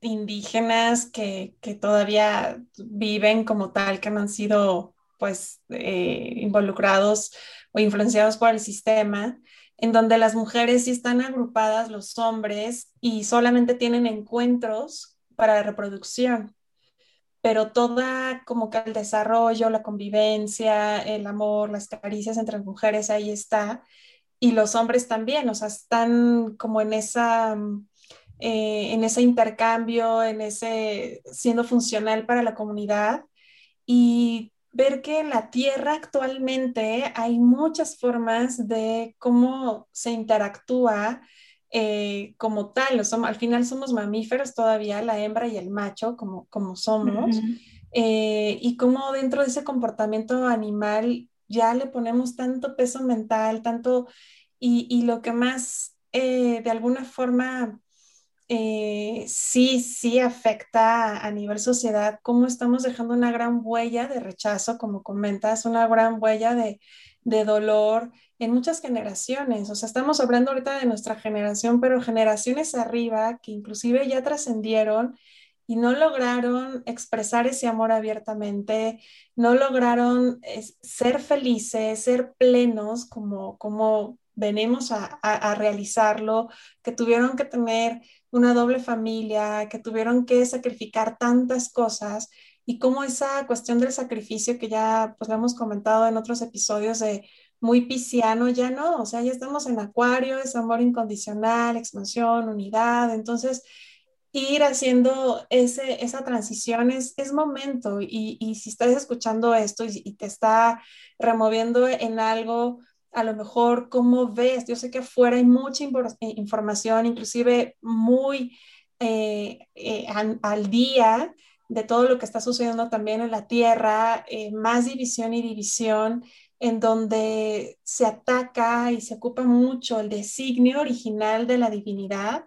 indígenas que, que, todavía viven como tal, que no han sido pues eh, involucrados o influenciados por el sistema en donde las mujeres sí están agrupadas, los hombres, y solamente tienen encuentros para la reproducción, pero toda como que el desarrollo, la convivencia, el amor, las caricias entre las mujeres, ahí está, y los hombres también, o sea, están como en esa... Eh, en ese intercambio, en ese siendo funcional para la comunidad. Y ver que en la Tierra actualmente hay muchas formas de cómo se interactúa eh, como tal. al final somos mamíferos todavía, la hembra y el macho, como, como somos. Eh, y cómo dentro de ese comportamiento animal ya le ponemos tanto peso mental, tanto, y, lo que más eh, de alguna forma eh, sí, sí afecta a nivel sociedad, cómo estamos dejando una gran huella de rechazo, como comentas, una gran huella de, de dolor en muchas generaciones. O sea, estamos hablando ahorita de nuestra generación, pero generaciones arriba que inclusive ya trascendieron y no lograron expresar ese amor abiertamente, no lograron ser felices, ser plenos como, como venimos a, a, realizarlo, que tuvieron que tener una doble familia, que tuvieron que sacrificar tantas cosas y cómo esa cuestión del sacrificio que ya pues lo hemos comentado en otros episodios de muy pisciano, ya no, o sea, ya estamos en acuario, es amor incondicional, expansión, unidad, entonces ir haciendo ese, esa transición es, es momento y, y, si estás escuchando esto y, y te está removiendo en algo, a lo mejor cómo ves. Yo sé que afuera hay mucha eh, información, inclusive muy eh, eh, al, día de todo lo que está sucediendo también en la Tierra, más división y división, en donde se ataca y se ocupa mucho el designio original de la divinidad,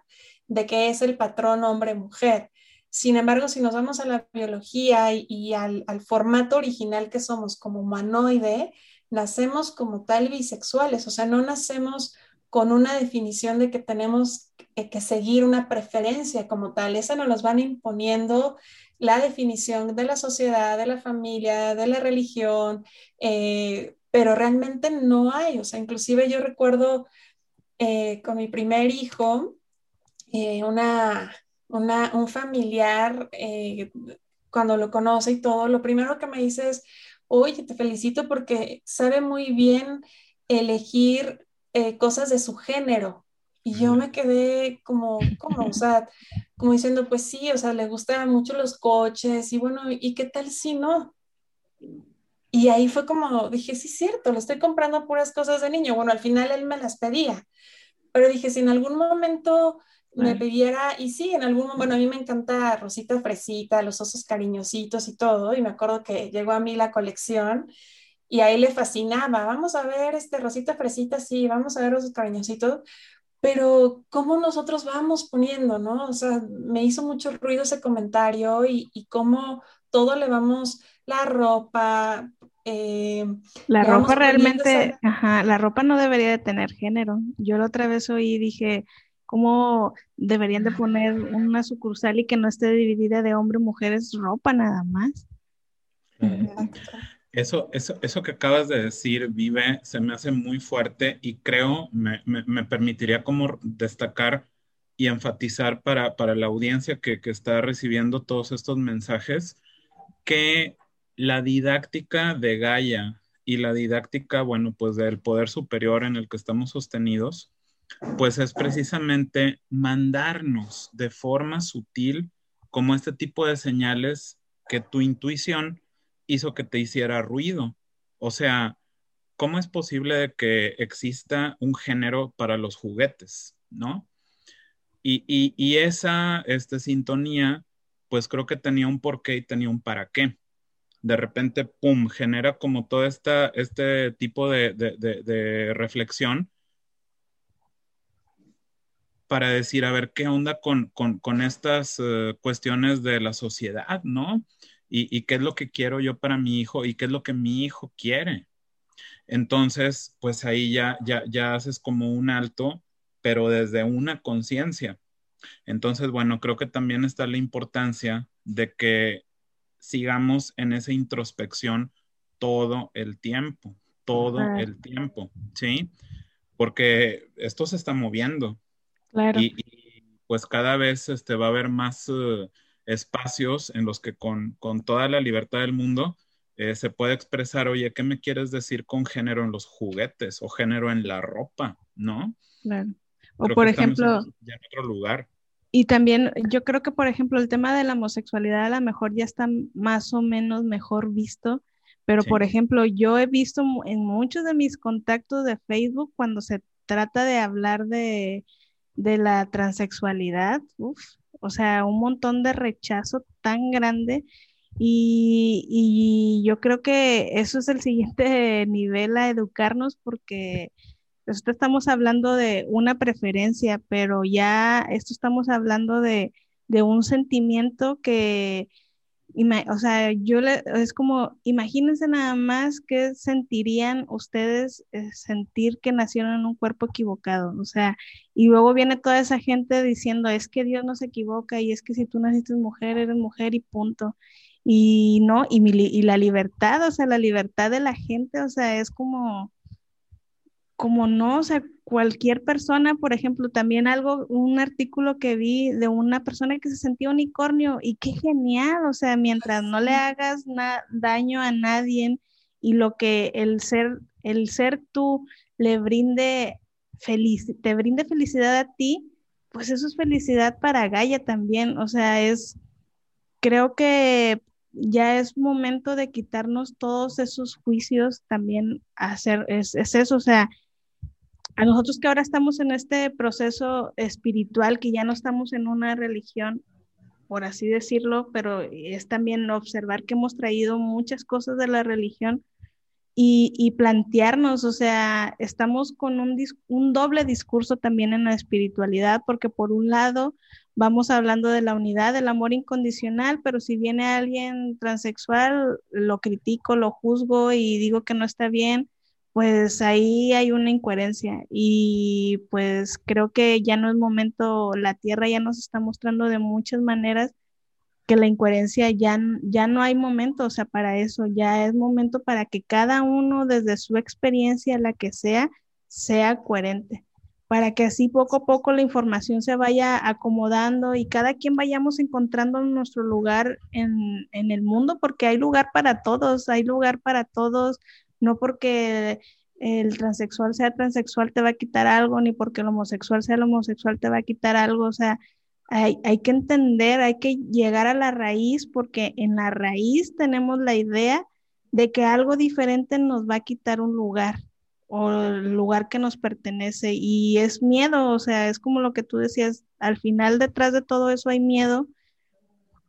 de que es el patrón hombre-mujer. Sin embargo, si nos vamos a la biología y, al, al, formato original que somos como humanoide, nacemos como tal bisexuales, o sea, no nacemos con una definición de que tenemos que seguir una preferencia como tal, esa nos los van imponiendo la definición de la sociedad, de la familia, de la religión, eh, pero realmente no hay, o sea, inclusive yo recuerdo eh, con mi primer hijo, eh, una, un familiar, cuando lo conoce y todo, lo primero que me dice es, oye, te felicito porque sabe muy bien elegir cosas de su género. Y yo me quedé como, como, o sea, como diciendo, pues sí, o sea, le gustan mucho los coches y bueno, ¿y qué tal si no? Y ahí fue como, dije, sí, cierto, le estoy comprando puras cosas de niño. Bueno, al final él me las pedía, pero dije, si en algún momento me pidiera, y sí, en algún momento, bueno, a mí me encanta Rosita Fresita, los osos cariñositos y todo, y me acuerdo que llegó a mí la colección y ahí le fascinaba, vamos a ver este Rosita Fresita, sí, vamos a ver osos cariñositos, pero cómo nosotros vamos poniendo, ¿no? O sea, me hizo mucho ruido ese comentario y, y cómo todo le vamos, la ropa, eh, la ropa realmente, ajá, la ropa no debería de tener género. Yo la otra vez oí y dije, cómo deberían de poner una sucursal y que no esté dividida de hombre, mujeres, ropa nada más. Eso, eso, eso que acabas de decir, Vive, se me hace muy fuerte y creo, me, me, permitiría como destacar y enfatizar para, para la audiencia que, que, está recibiendo todos estos mensajes, que la didáctica de Gaia y la didáctica, bueno, pues del poder superior en el que estamos sostenidos, pues es precisamente mandarnos de forma sutil como este tipo de señales que tu intuición hizo que te hiciera ruido. O sea, ¿cómo es posible que exista un género para los juguetes, no? Y, esa este, sintonía, pues creo que tenía un porqué y tenía un para qué. De repente, pum, genera como todo esta, este tipo de, reflexión para decir, a ver, ¿qué onda con, estas eh, cuestiones de la sociedad, no? Y, qué es lo que quiero yo para mi hijo y qué es lo que mi hijo quiere. Entonces, pues ahí ya, ya, ya haces como un alto pero desde una conciencia. Entonces, bueno, creo que también está la importancia de que sigamos en esa introspección todo el tiempo, todo el tiempo, ¿sí? Porque esto se está moviendo. Claro. Y, pues cada vez este, va a haber más eh, espacios en los que con, toda la libertad del mundo eh, se puede expresar, oye, ¿qué me quieres decir con género en los juguetes o género en la ropa? ¿No? Claro. O por ejemplo... Ya en otro lugar. Y también yo creo que, por ejemplo, el tema de la homosexualidad a lo mejor ya está más o menos mejor visto, pero por ejemplo, yo he visto en muchos de mis contactos de Facebook cuando se trata de hablar de, de la transexualidad, o sea, un montón de rechazo tan grande y, y, yo creo que eso es el siguiente nivel a educarnos porque nosotros estamos hablando de una preferencia, pero ya esto estamos hablando de, un sentimiento que, o sea, yo es como, imagínense nada más que sentirían ustedes eh, sentir que nacieron en un cuerpo equivocado, o sea, y luego viene toda esa gente diciendo, es que Dios no se equivoca y es que si tú naciste mujer, eres mujer y punto. Y no, y, y la libertad, o sea, la libertad de la gente, o sea, es como, como no, o sea, cualquier persona, por ejemplo, también algo, un artículo que vi de una persona que se sentía unicornio y qué genial, o sea, mientras no le hagas daño a nadie y lo que el ser, el ser tú le brinde feliz, te brinde felicidad a ti, pues eso es felicidad para Gaia también, o sea, es, creo que ya es momento de quitarnos todos esos juicios también hacer, es, es eso, o sea, a nosotros que ahora estamos en este proceso espiritual, que ya no estamos en una religión, por así decirlo, pero es también observar que hemos traído muchas cosas de la religión y, plantearnos, o sea, estamos con un, un doble discurso también en la espiritualidad, porque por un lado vamos hablando de la unidad, del amor incondicional, pero si viene alguien transexual, lo critico, lo juzgo y digo que no está bien pues ahí hay una incoherencia y pues creo que ya no es momento, la Tierra ya nos está mostrando de muchas maneras que la incoherencia ya, ya no hay momento, o sea, para eso, ya es momento para que cada uno desde su experiencia, la que sea, sea coherente, para que así poco a poco la información se vaya acomodando y cada quien vayamos encontrando nuestro lugar en, en el mundo, porque hay lugar para todos, hay lugar para todos no porque el transexual sea transexual te va a quitar algo, ni porque el homosexual sea el homosexual te va a quitar algo, o sea, hay, que entender, hay que llegar a la raíz, porque en la raíz tenemos la idea de que algo diferente nos va a quitar un lugar o el lugar que nos pertenece y es miedo, o sea, es como lo que tú decías, al final detrás de todo eso hay miedo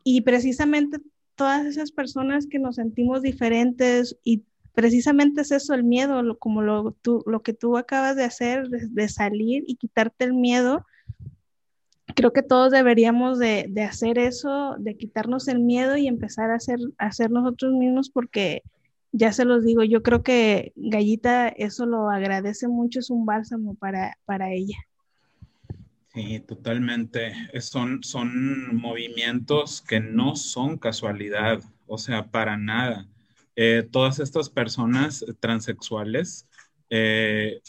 y precisamente todas esas personas que nos sentimos diferentes y precisamente es eso el miedo, como lo, tú, lo que tú acabas de hacer, de, salir y quitarte el miedo. Creo que todos deberíamos de, hacer eso, de quitarnos el miedo y empezar a hacer, hacer nosotros mismos porque ya se los digo, yo creo que Gallita eso lo agradece mucho, es un bálsamo para, para ella. Sí, totalmente. Son, son movimientos que no son casualidad, o sea, para nada. Eh, todas estas personas transexuales, eh,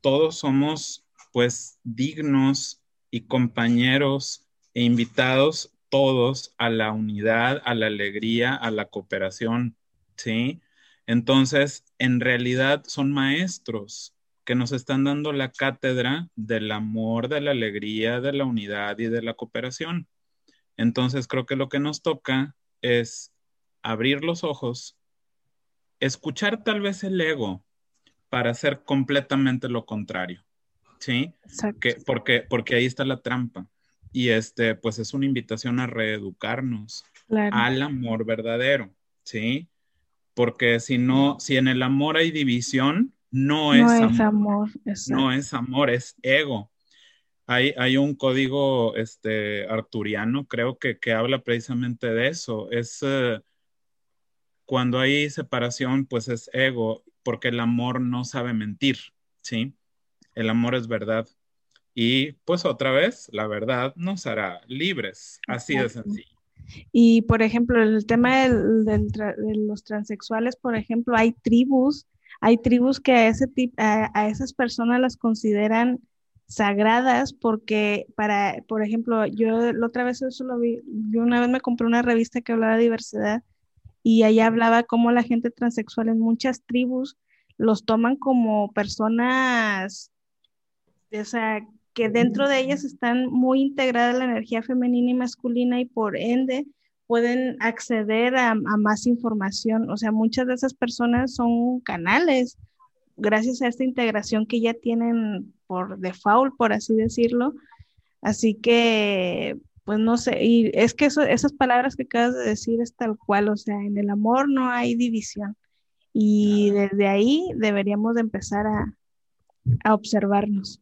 todos somos pues dignos y compañeros e invitados todos a la unidad, a la alegría, a la cooperación, ¿sí? Entonces, en realidad son maestros que nos están dando la cátedra del amor, de la alegría, de la unidad y de la cooperación. Entonces, creo que lo que nos toca es abrir los ojos, escuchar tal vez el ego para hacer completamente lo contrario. ¿Sí? Que, porque, porque ahí está la trampa. Y este, pues es una invitación a reeducarnos al amor verdadero, ¿sí? Porque si no, si en el amor hay división, no es, amor. no es amor, es ego. Hay, hay, un código este, arturiano, creo que, que habla precisamente de eso. Es eh, cuando hay separación, pues es ego, porque el amor no sabe mentir, ¿sí? El amor es verdad. Y pues otra vez, la verdad nos hará libres, así de sencillo. Y por ejemplo, el tema de los transexuales, por ejemplo, hay tribus, hay tribus que a, ese a, esas personas las consideran sagradas porque para, por ejemplo, yo la otra vez eso lo vi, yo una vez me compré una revista que hablaba de diversidad y ahí hablaba cómo la gente transexual en muchas tribus los toman como personas, o sea, que dentro de ellas están muy integradas la energía femenina y masculina y por ende pueden acceder a, más información. O sea, muchas de esas personas son canales gracias a esta integración que ya tienen por default, por así decirlo. Así que, pues no sé, y es que esas palabras que acabas de decir es tal cual, o sea, en el amor no hay división. Y desde ahí deberíamos de empezar a, a observarnos.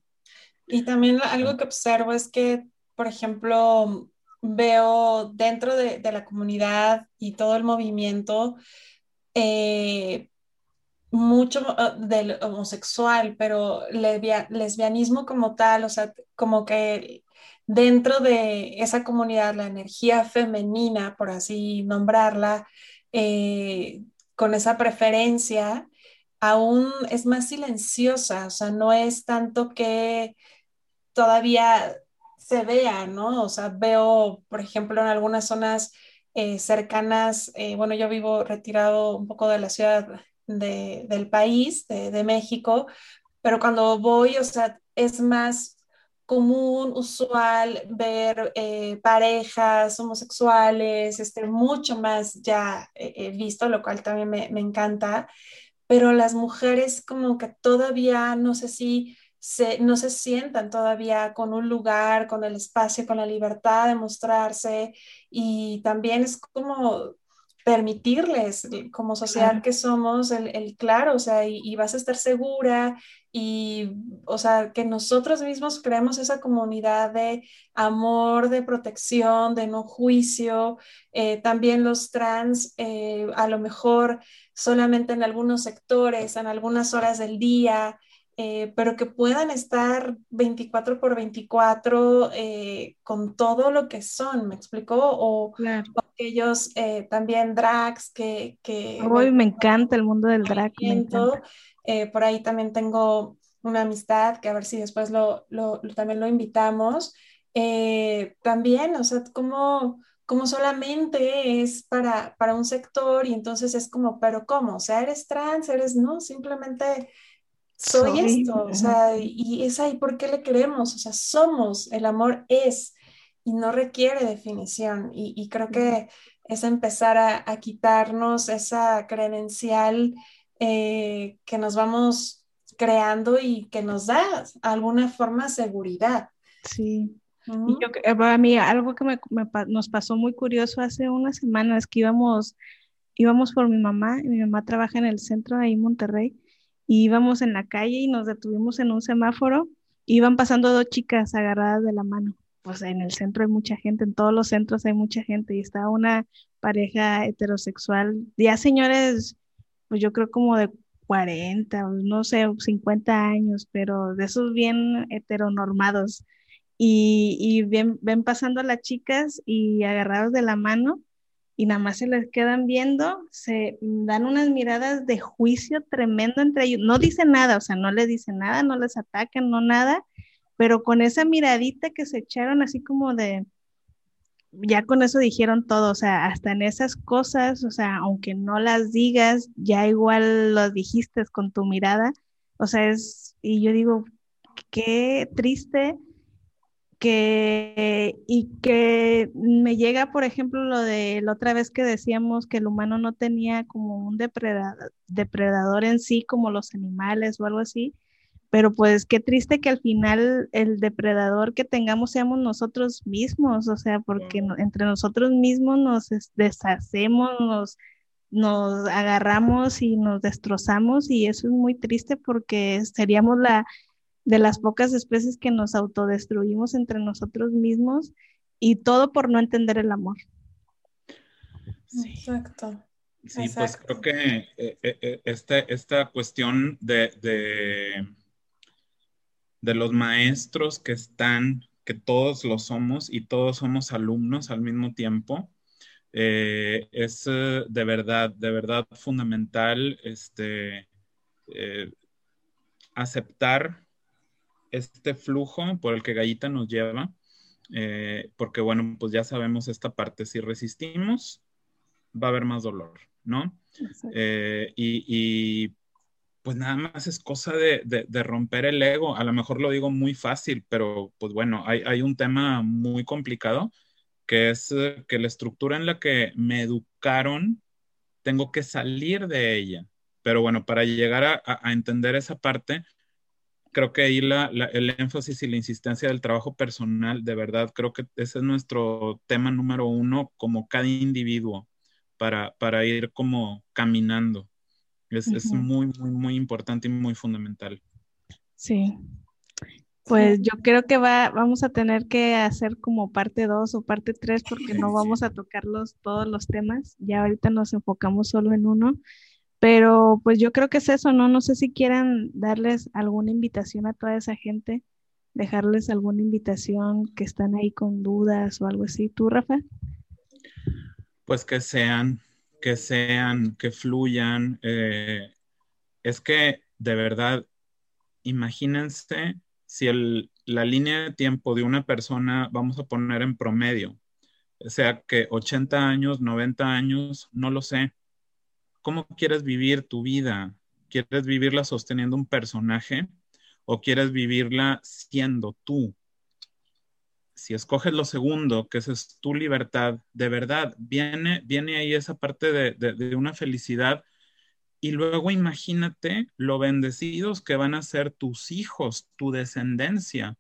Y también algo que observo es que, por ejemplo, veo dentro de, la comunidad y todo el movimiento eh, mucho ah, del homosexual, pero lesbianismo como tal, o sea, como que dentro de esa comunidad, la energía femenina, por así nombrarla, eh, con esa preferencia, aún es más silenciosa, o sea, no es tanto que todavía se vea, ¿no? O sea, veo, por ejemplo, en algunas zonas eh, cercanas, eh, bueno, yo vivo retirado un poco de la ciudad del país, de, México, pero cuando voy, o sea, es más común, usual ver eh, parejas homosexuales, este, mucho más ya he visto, lo cual también me, me encanta, pero las mujeres como que todavía, no sé si no se sientan todavía con un lugar, con el espacio, con la libertad de mostrarse. Y también es como permitirles como sociedad que somos el, claro, o sea, y, vas a estar segura y, o sea, que nosotros mismos creemos esa comunidad de amor, de protección, de no juicio. Eh, también los trans, eh, a lo mejor solamente en algunos sectores, en algunas horas del día, eh, pero que puedan estar 24 por 24 eh, con todo lo que son, ¿me explicó? O, aquellos eh, también drags que... que me encanta el mundo del drag. por ahí también tengo una amistad que a ver si después lo, lo, también lo invitamos. también, o sea, como como solamente es para, para un sector y entonces es como, pero ¿cómo? O sea, eres trans, eres no, simplemente soy, esto, o sea, y es ahí por qué le creemos, o sea, somos, el amor es y no requiere definición y, creo que es empezar a, quitarnos esa credencial eh, que nos vamos creando y que nos da alguna forma seguridad. Sí. Y yo, eh, a mí algo que me, nos pasó muy curioso hace unas semanas que íbamos, íbamos por mi mamá, y mi mamá trabaja en el centro ahí en Monterrey, íbamos en la calle y nos detuvimos en un semáforo, iban pasando dos chicas agarradas de la mano. Pues en el centro hay mucha gente, en todos los centros hay mucha gente y estaba una pareja heterosexual, ya señores, pues yo creo como de 40, no sé, 50 años, pero de esos bien heteronormados. Y, y ven, ven pasando a las chicas y agarrados de la mano y nada más se les quedan viendo, se dan unas miradas de juicio tremendo entre ellos. No dicen nada, o sea, no les dicen nada, no les atacan, no nada, pero con esa miradita que se echaron así como de, ya con eso dijeron todo, o sea, hasta en esas cosas, o sea, aunque no las digas, ya igual lo dijiste con tu mirada, o sea, es, y yo digo, qué triste que, y que me llega, por ejemplo, lo de la otra vez que decíamos que el humano no tenía como un depredador, depredador en sí, como los animales o algo así, pero pues qué triste que al final el depredador que tengamos seamos nosotros mismos, o sea, porque entre nosotros mismos nos deshacemos, nos, nos agarramos y nos destrozamos y eso es muy triste porque seríamos la de las pocas especies que nos autodestruimos entre nosotros mismos y todo por no entender el amor. Exacto. Sí, pues creo que eh, eh, eh, esta, cuestión de, de, los maestros que están, que todos lo somos y todos somos alumnos al mismo tiempo, es de verdad, de verdad fundamental este, aceptar este flujo por el que Gallita nos lleva, eh, porque bueno, pues ya sabemos esta parte, si resistimos, va a haber más dolor, ¿no? Eh, y, pues nada más es cosa de, romper el ego, a lo mejor lo digo muy fácil, pero pues bueno, hay, hay un tema muy complicado, que es eh, que la estructura en la que me educaron, tengo que salir de ella. Pero bueno, para llegar a entender esa parte, creo que ahí la, el énfasis y la insistencia del trabajo personal, de verdad, creo que ese es nuestro tema número uno como cada individuo para, para ir como caminando. Es, es muy, muy, muy importante y muy fundamental. Sí. Pues yo creo que va, vamos a tener que hacer como parte dos o parte tres porque no vamos a tocar todos los temas. Ya ahorita nos enfocamos solo en uno. Pero pues yo creo que es eso, ¿no? No sé si quieran darles alguna invitación a toda esa gente, dejarles alguna invitación que están ahí con dudas o algo así. ¿Tú, Rafa? Pues que sean, que sean, que fluyan. Eh, es que de verdad, imagínense si el, la línea de tiempo de una persona, vamos a poner en promedio, sea que 80 años, 90 años, no lo sé, ¿Cómo quieres vivir tu vida? ¿Quieres vivirla sosteniendo un personaje o quieres vivirla siendo tú? Si escoges lo segundo, que es tu libertad, de verdad, viene, viene ahí esa parte de, de una felicidad y luego imagínate lo bendecidos que van a ser tus hijos, tu descendencia,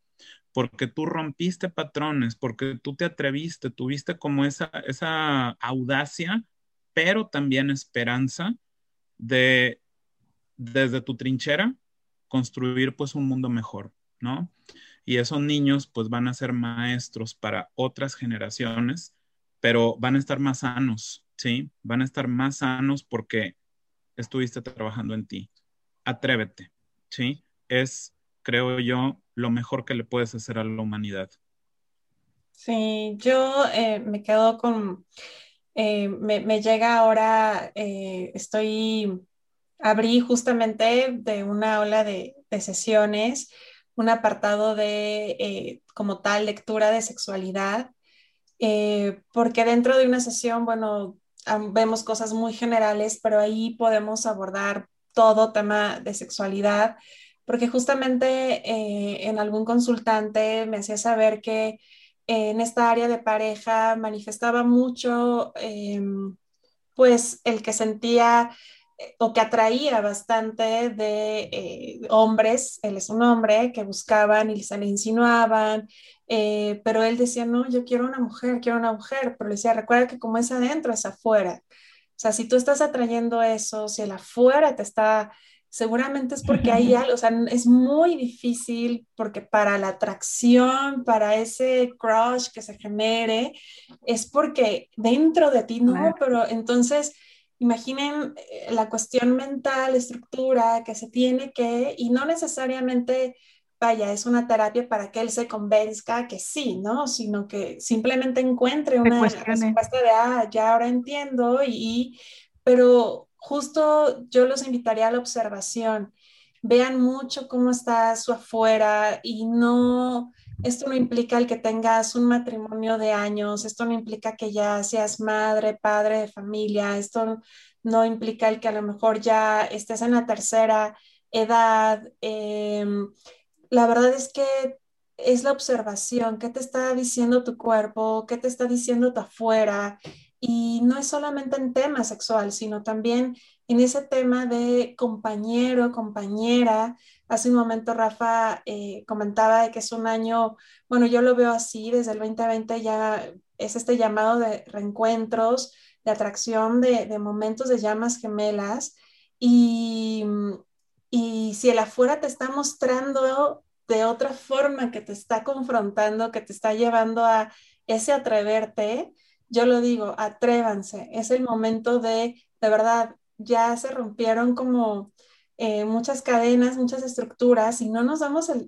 porque tú rompiste patrones, porque tú te atreviste, tuviste como esa, esa audacia pero también esperanza de desde tu trinchera construir pues un mundo mejor, ¿no? Y esos niños pues van a ser maestros para otras generaciones, pero van a estar más sanos, ¿sí? Van a estar más sanos porque estuviste trabajando en ti. Atrévete, ¿sí? Es, creo yo, lo mejor que le puedes hacer a la humanidad. Sí, yo eh, me quedo con eh, me, llega ahora, eh, estoy, abrí justamente de una ola de, sesiones un apartado de eh, como tal lectura de sexualidad, porque dentro de una sesión, bueno, vemos cosas muy generales, pero ahí podemos abordar todo tema de sexualidad, porque justamente en algún consultante me hacía saber que en esta área de pareja manifestaba mucho, em, pues, el que sentía eh, o que atraía bastante de eh, hombres, él es un hombre, que buscaban y se le insinuaban, eh, pero él decía, no, yo quiero una mujer, quiero una mujer, pero le decía, recuerda que como es adentro, es afuera. O sea, si tú estás atrayendo eso, si el afuera te está seguramente es porque hay algo, o sea, es muy difícil porque para la atracción, para ese crush que se genere, es porque dentro de ti no, pero entonces imaginen eh, la cuestión mental, estructura que se tiene que, y no necesariamente, vaya, es una terapia para que él se convenzca que sí, ¿no? Sino que simplemente encuentre una respuesta de, ah, ya ahora entiendo, y, pero justo yo los invitaría a la observación. Vean mucho cómo está su afuera y no esto no implica el que tengas un matrimonio de años, esto no implica que ya seas madre, padre de familia, esto no implica el que a lo mejor ya estés en la tercera edad. Em, la verdad es que es la observación, qué te está diciendo tu cuerpo, qué te está diciendo tu afuera. Y no es solamente en tema sexual, sino también en ese tema de compañero, compañera. Hace un momento Rafa eh, comentaba de que es un año, bueno, yo lo veo así, desde el 2020 ya es este llamado de reencuentros, de atracción, de, de momentos de llamas gemelas. Y, y si el afuera te está mostrando de otra forma, que te está confrontando, que te está llevando a ese atreverte, yo lo digo, atrévanse. Es el momento de, de verdad, ya se rompieron como eh, muchas cadenas, muchas estructuras y no nos damos el,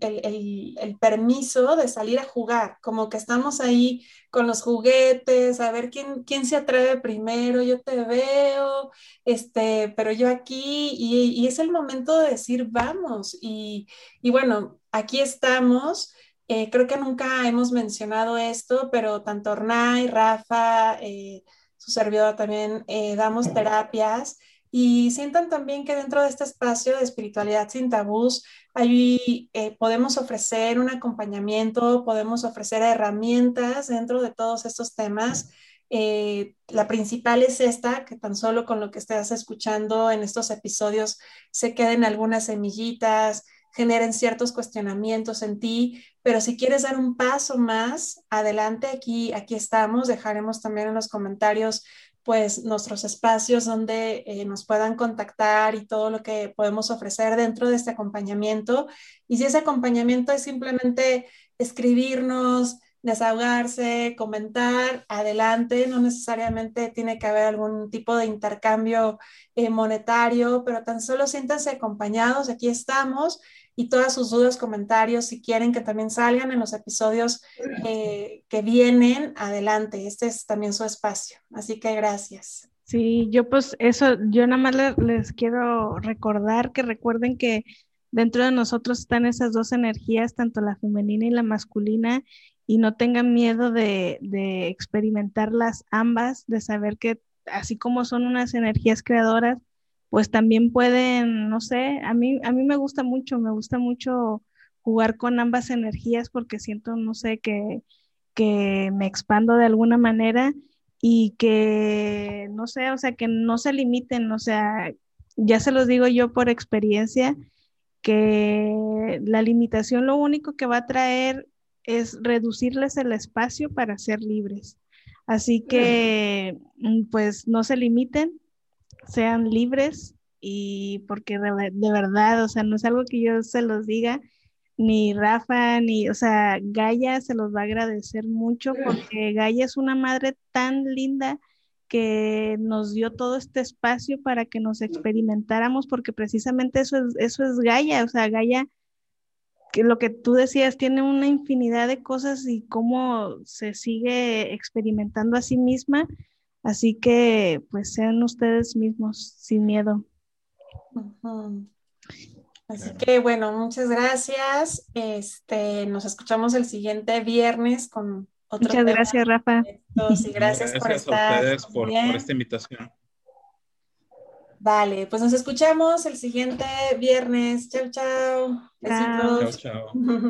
permiso de salir a jugar, como que estamos ahí con los juguetes, a ver quién, quién se atreve primero, yo te veo, este, pero yo aquí, y, es el momento de decir vamos. Y, bueno, aquí estamos. Eh, creo que nunca hemos mencionado esto, pero tanto Ornay, Rafa, eh, su servidor también damos terapias y sientan también que dentro de este espacio de espiritualidad sin tabús, ahí eh, podemos ofrecer un acompañamiento, podemos ofrecer herramientas dentro de todos estos temas. Eh, la principal es esta, que tan solo con lo que estás escuchando en estos episodios se queden algunas semillitas, generen ciertos cuestionamientos en ti, pero si quieres dar un paso más adelante, aquí, aquí estamos, dejaremos también en los comentarios pues nuestros espacios donde eh, nos puedan contactar y todo lo que podemos ofrecer dentro de este acompañamiento. Y si ese acompañamiento es simplemente escribirnos, desahogarse, comentar, adelante, no necesariamente tiene que haber algún tipo de intercambio eh, monetario, pero tan solo siéntanse acompañados, aquí estamos y todas sus dudas, comentarios, si quieren que también salgan en los episodios que vienen, adelante. Este es también su espacio. Así que gracias. Sí, yo pues eso, yo nada más les, quiero recordar que recuerden que dentro de nosotros están esas dos energías, tanto la femenina y la masculina, y no tengan miedo de, de experimentarlas ambas, de saber que así como son unas energías creadoras, pues también pueden, no sé, a mí, a mí me gusta mucho, me gusta mucho jugar con ambas energías porque siento, no sé, que, que me expando de alguna manera y que, no sé, o sea, que no se limiten, o sea, ya se los digo yo por experiencia, que la limitación lo único que va a traer es reducirles el espacio para ser libres. Así que, mm, pues, no se limiten, sean libres y porque de, verdad, o sea, no es algo que yo se los diga, ni Rafa, ni, o sea, Gaia se los va a agradecer mucho porque Gaia es una madre tan linda que nos dio todo este espacio para que nos experimentáramos, porque precisamente eso es, eso es Gaia, o sea, Gaia, que lo que tú decías, tiene una infinidad de cosas y cómo se sigue experimentando a sí misma Así que pues sean ustedes mismos sin miedo. Así que bueno, muchas gracias. Este, nos escuchamos el siguiente viernes con otro Muchas gracias, Rafa. Y gracias, por estar. A ustedes por, por esta invitación. Vale, pues nos escuchamos el siguiente viernes. Chao, chao. Besitos. Chao, chao.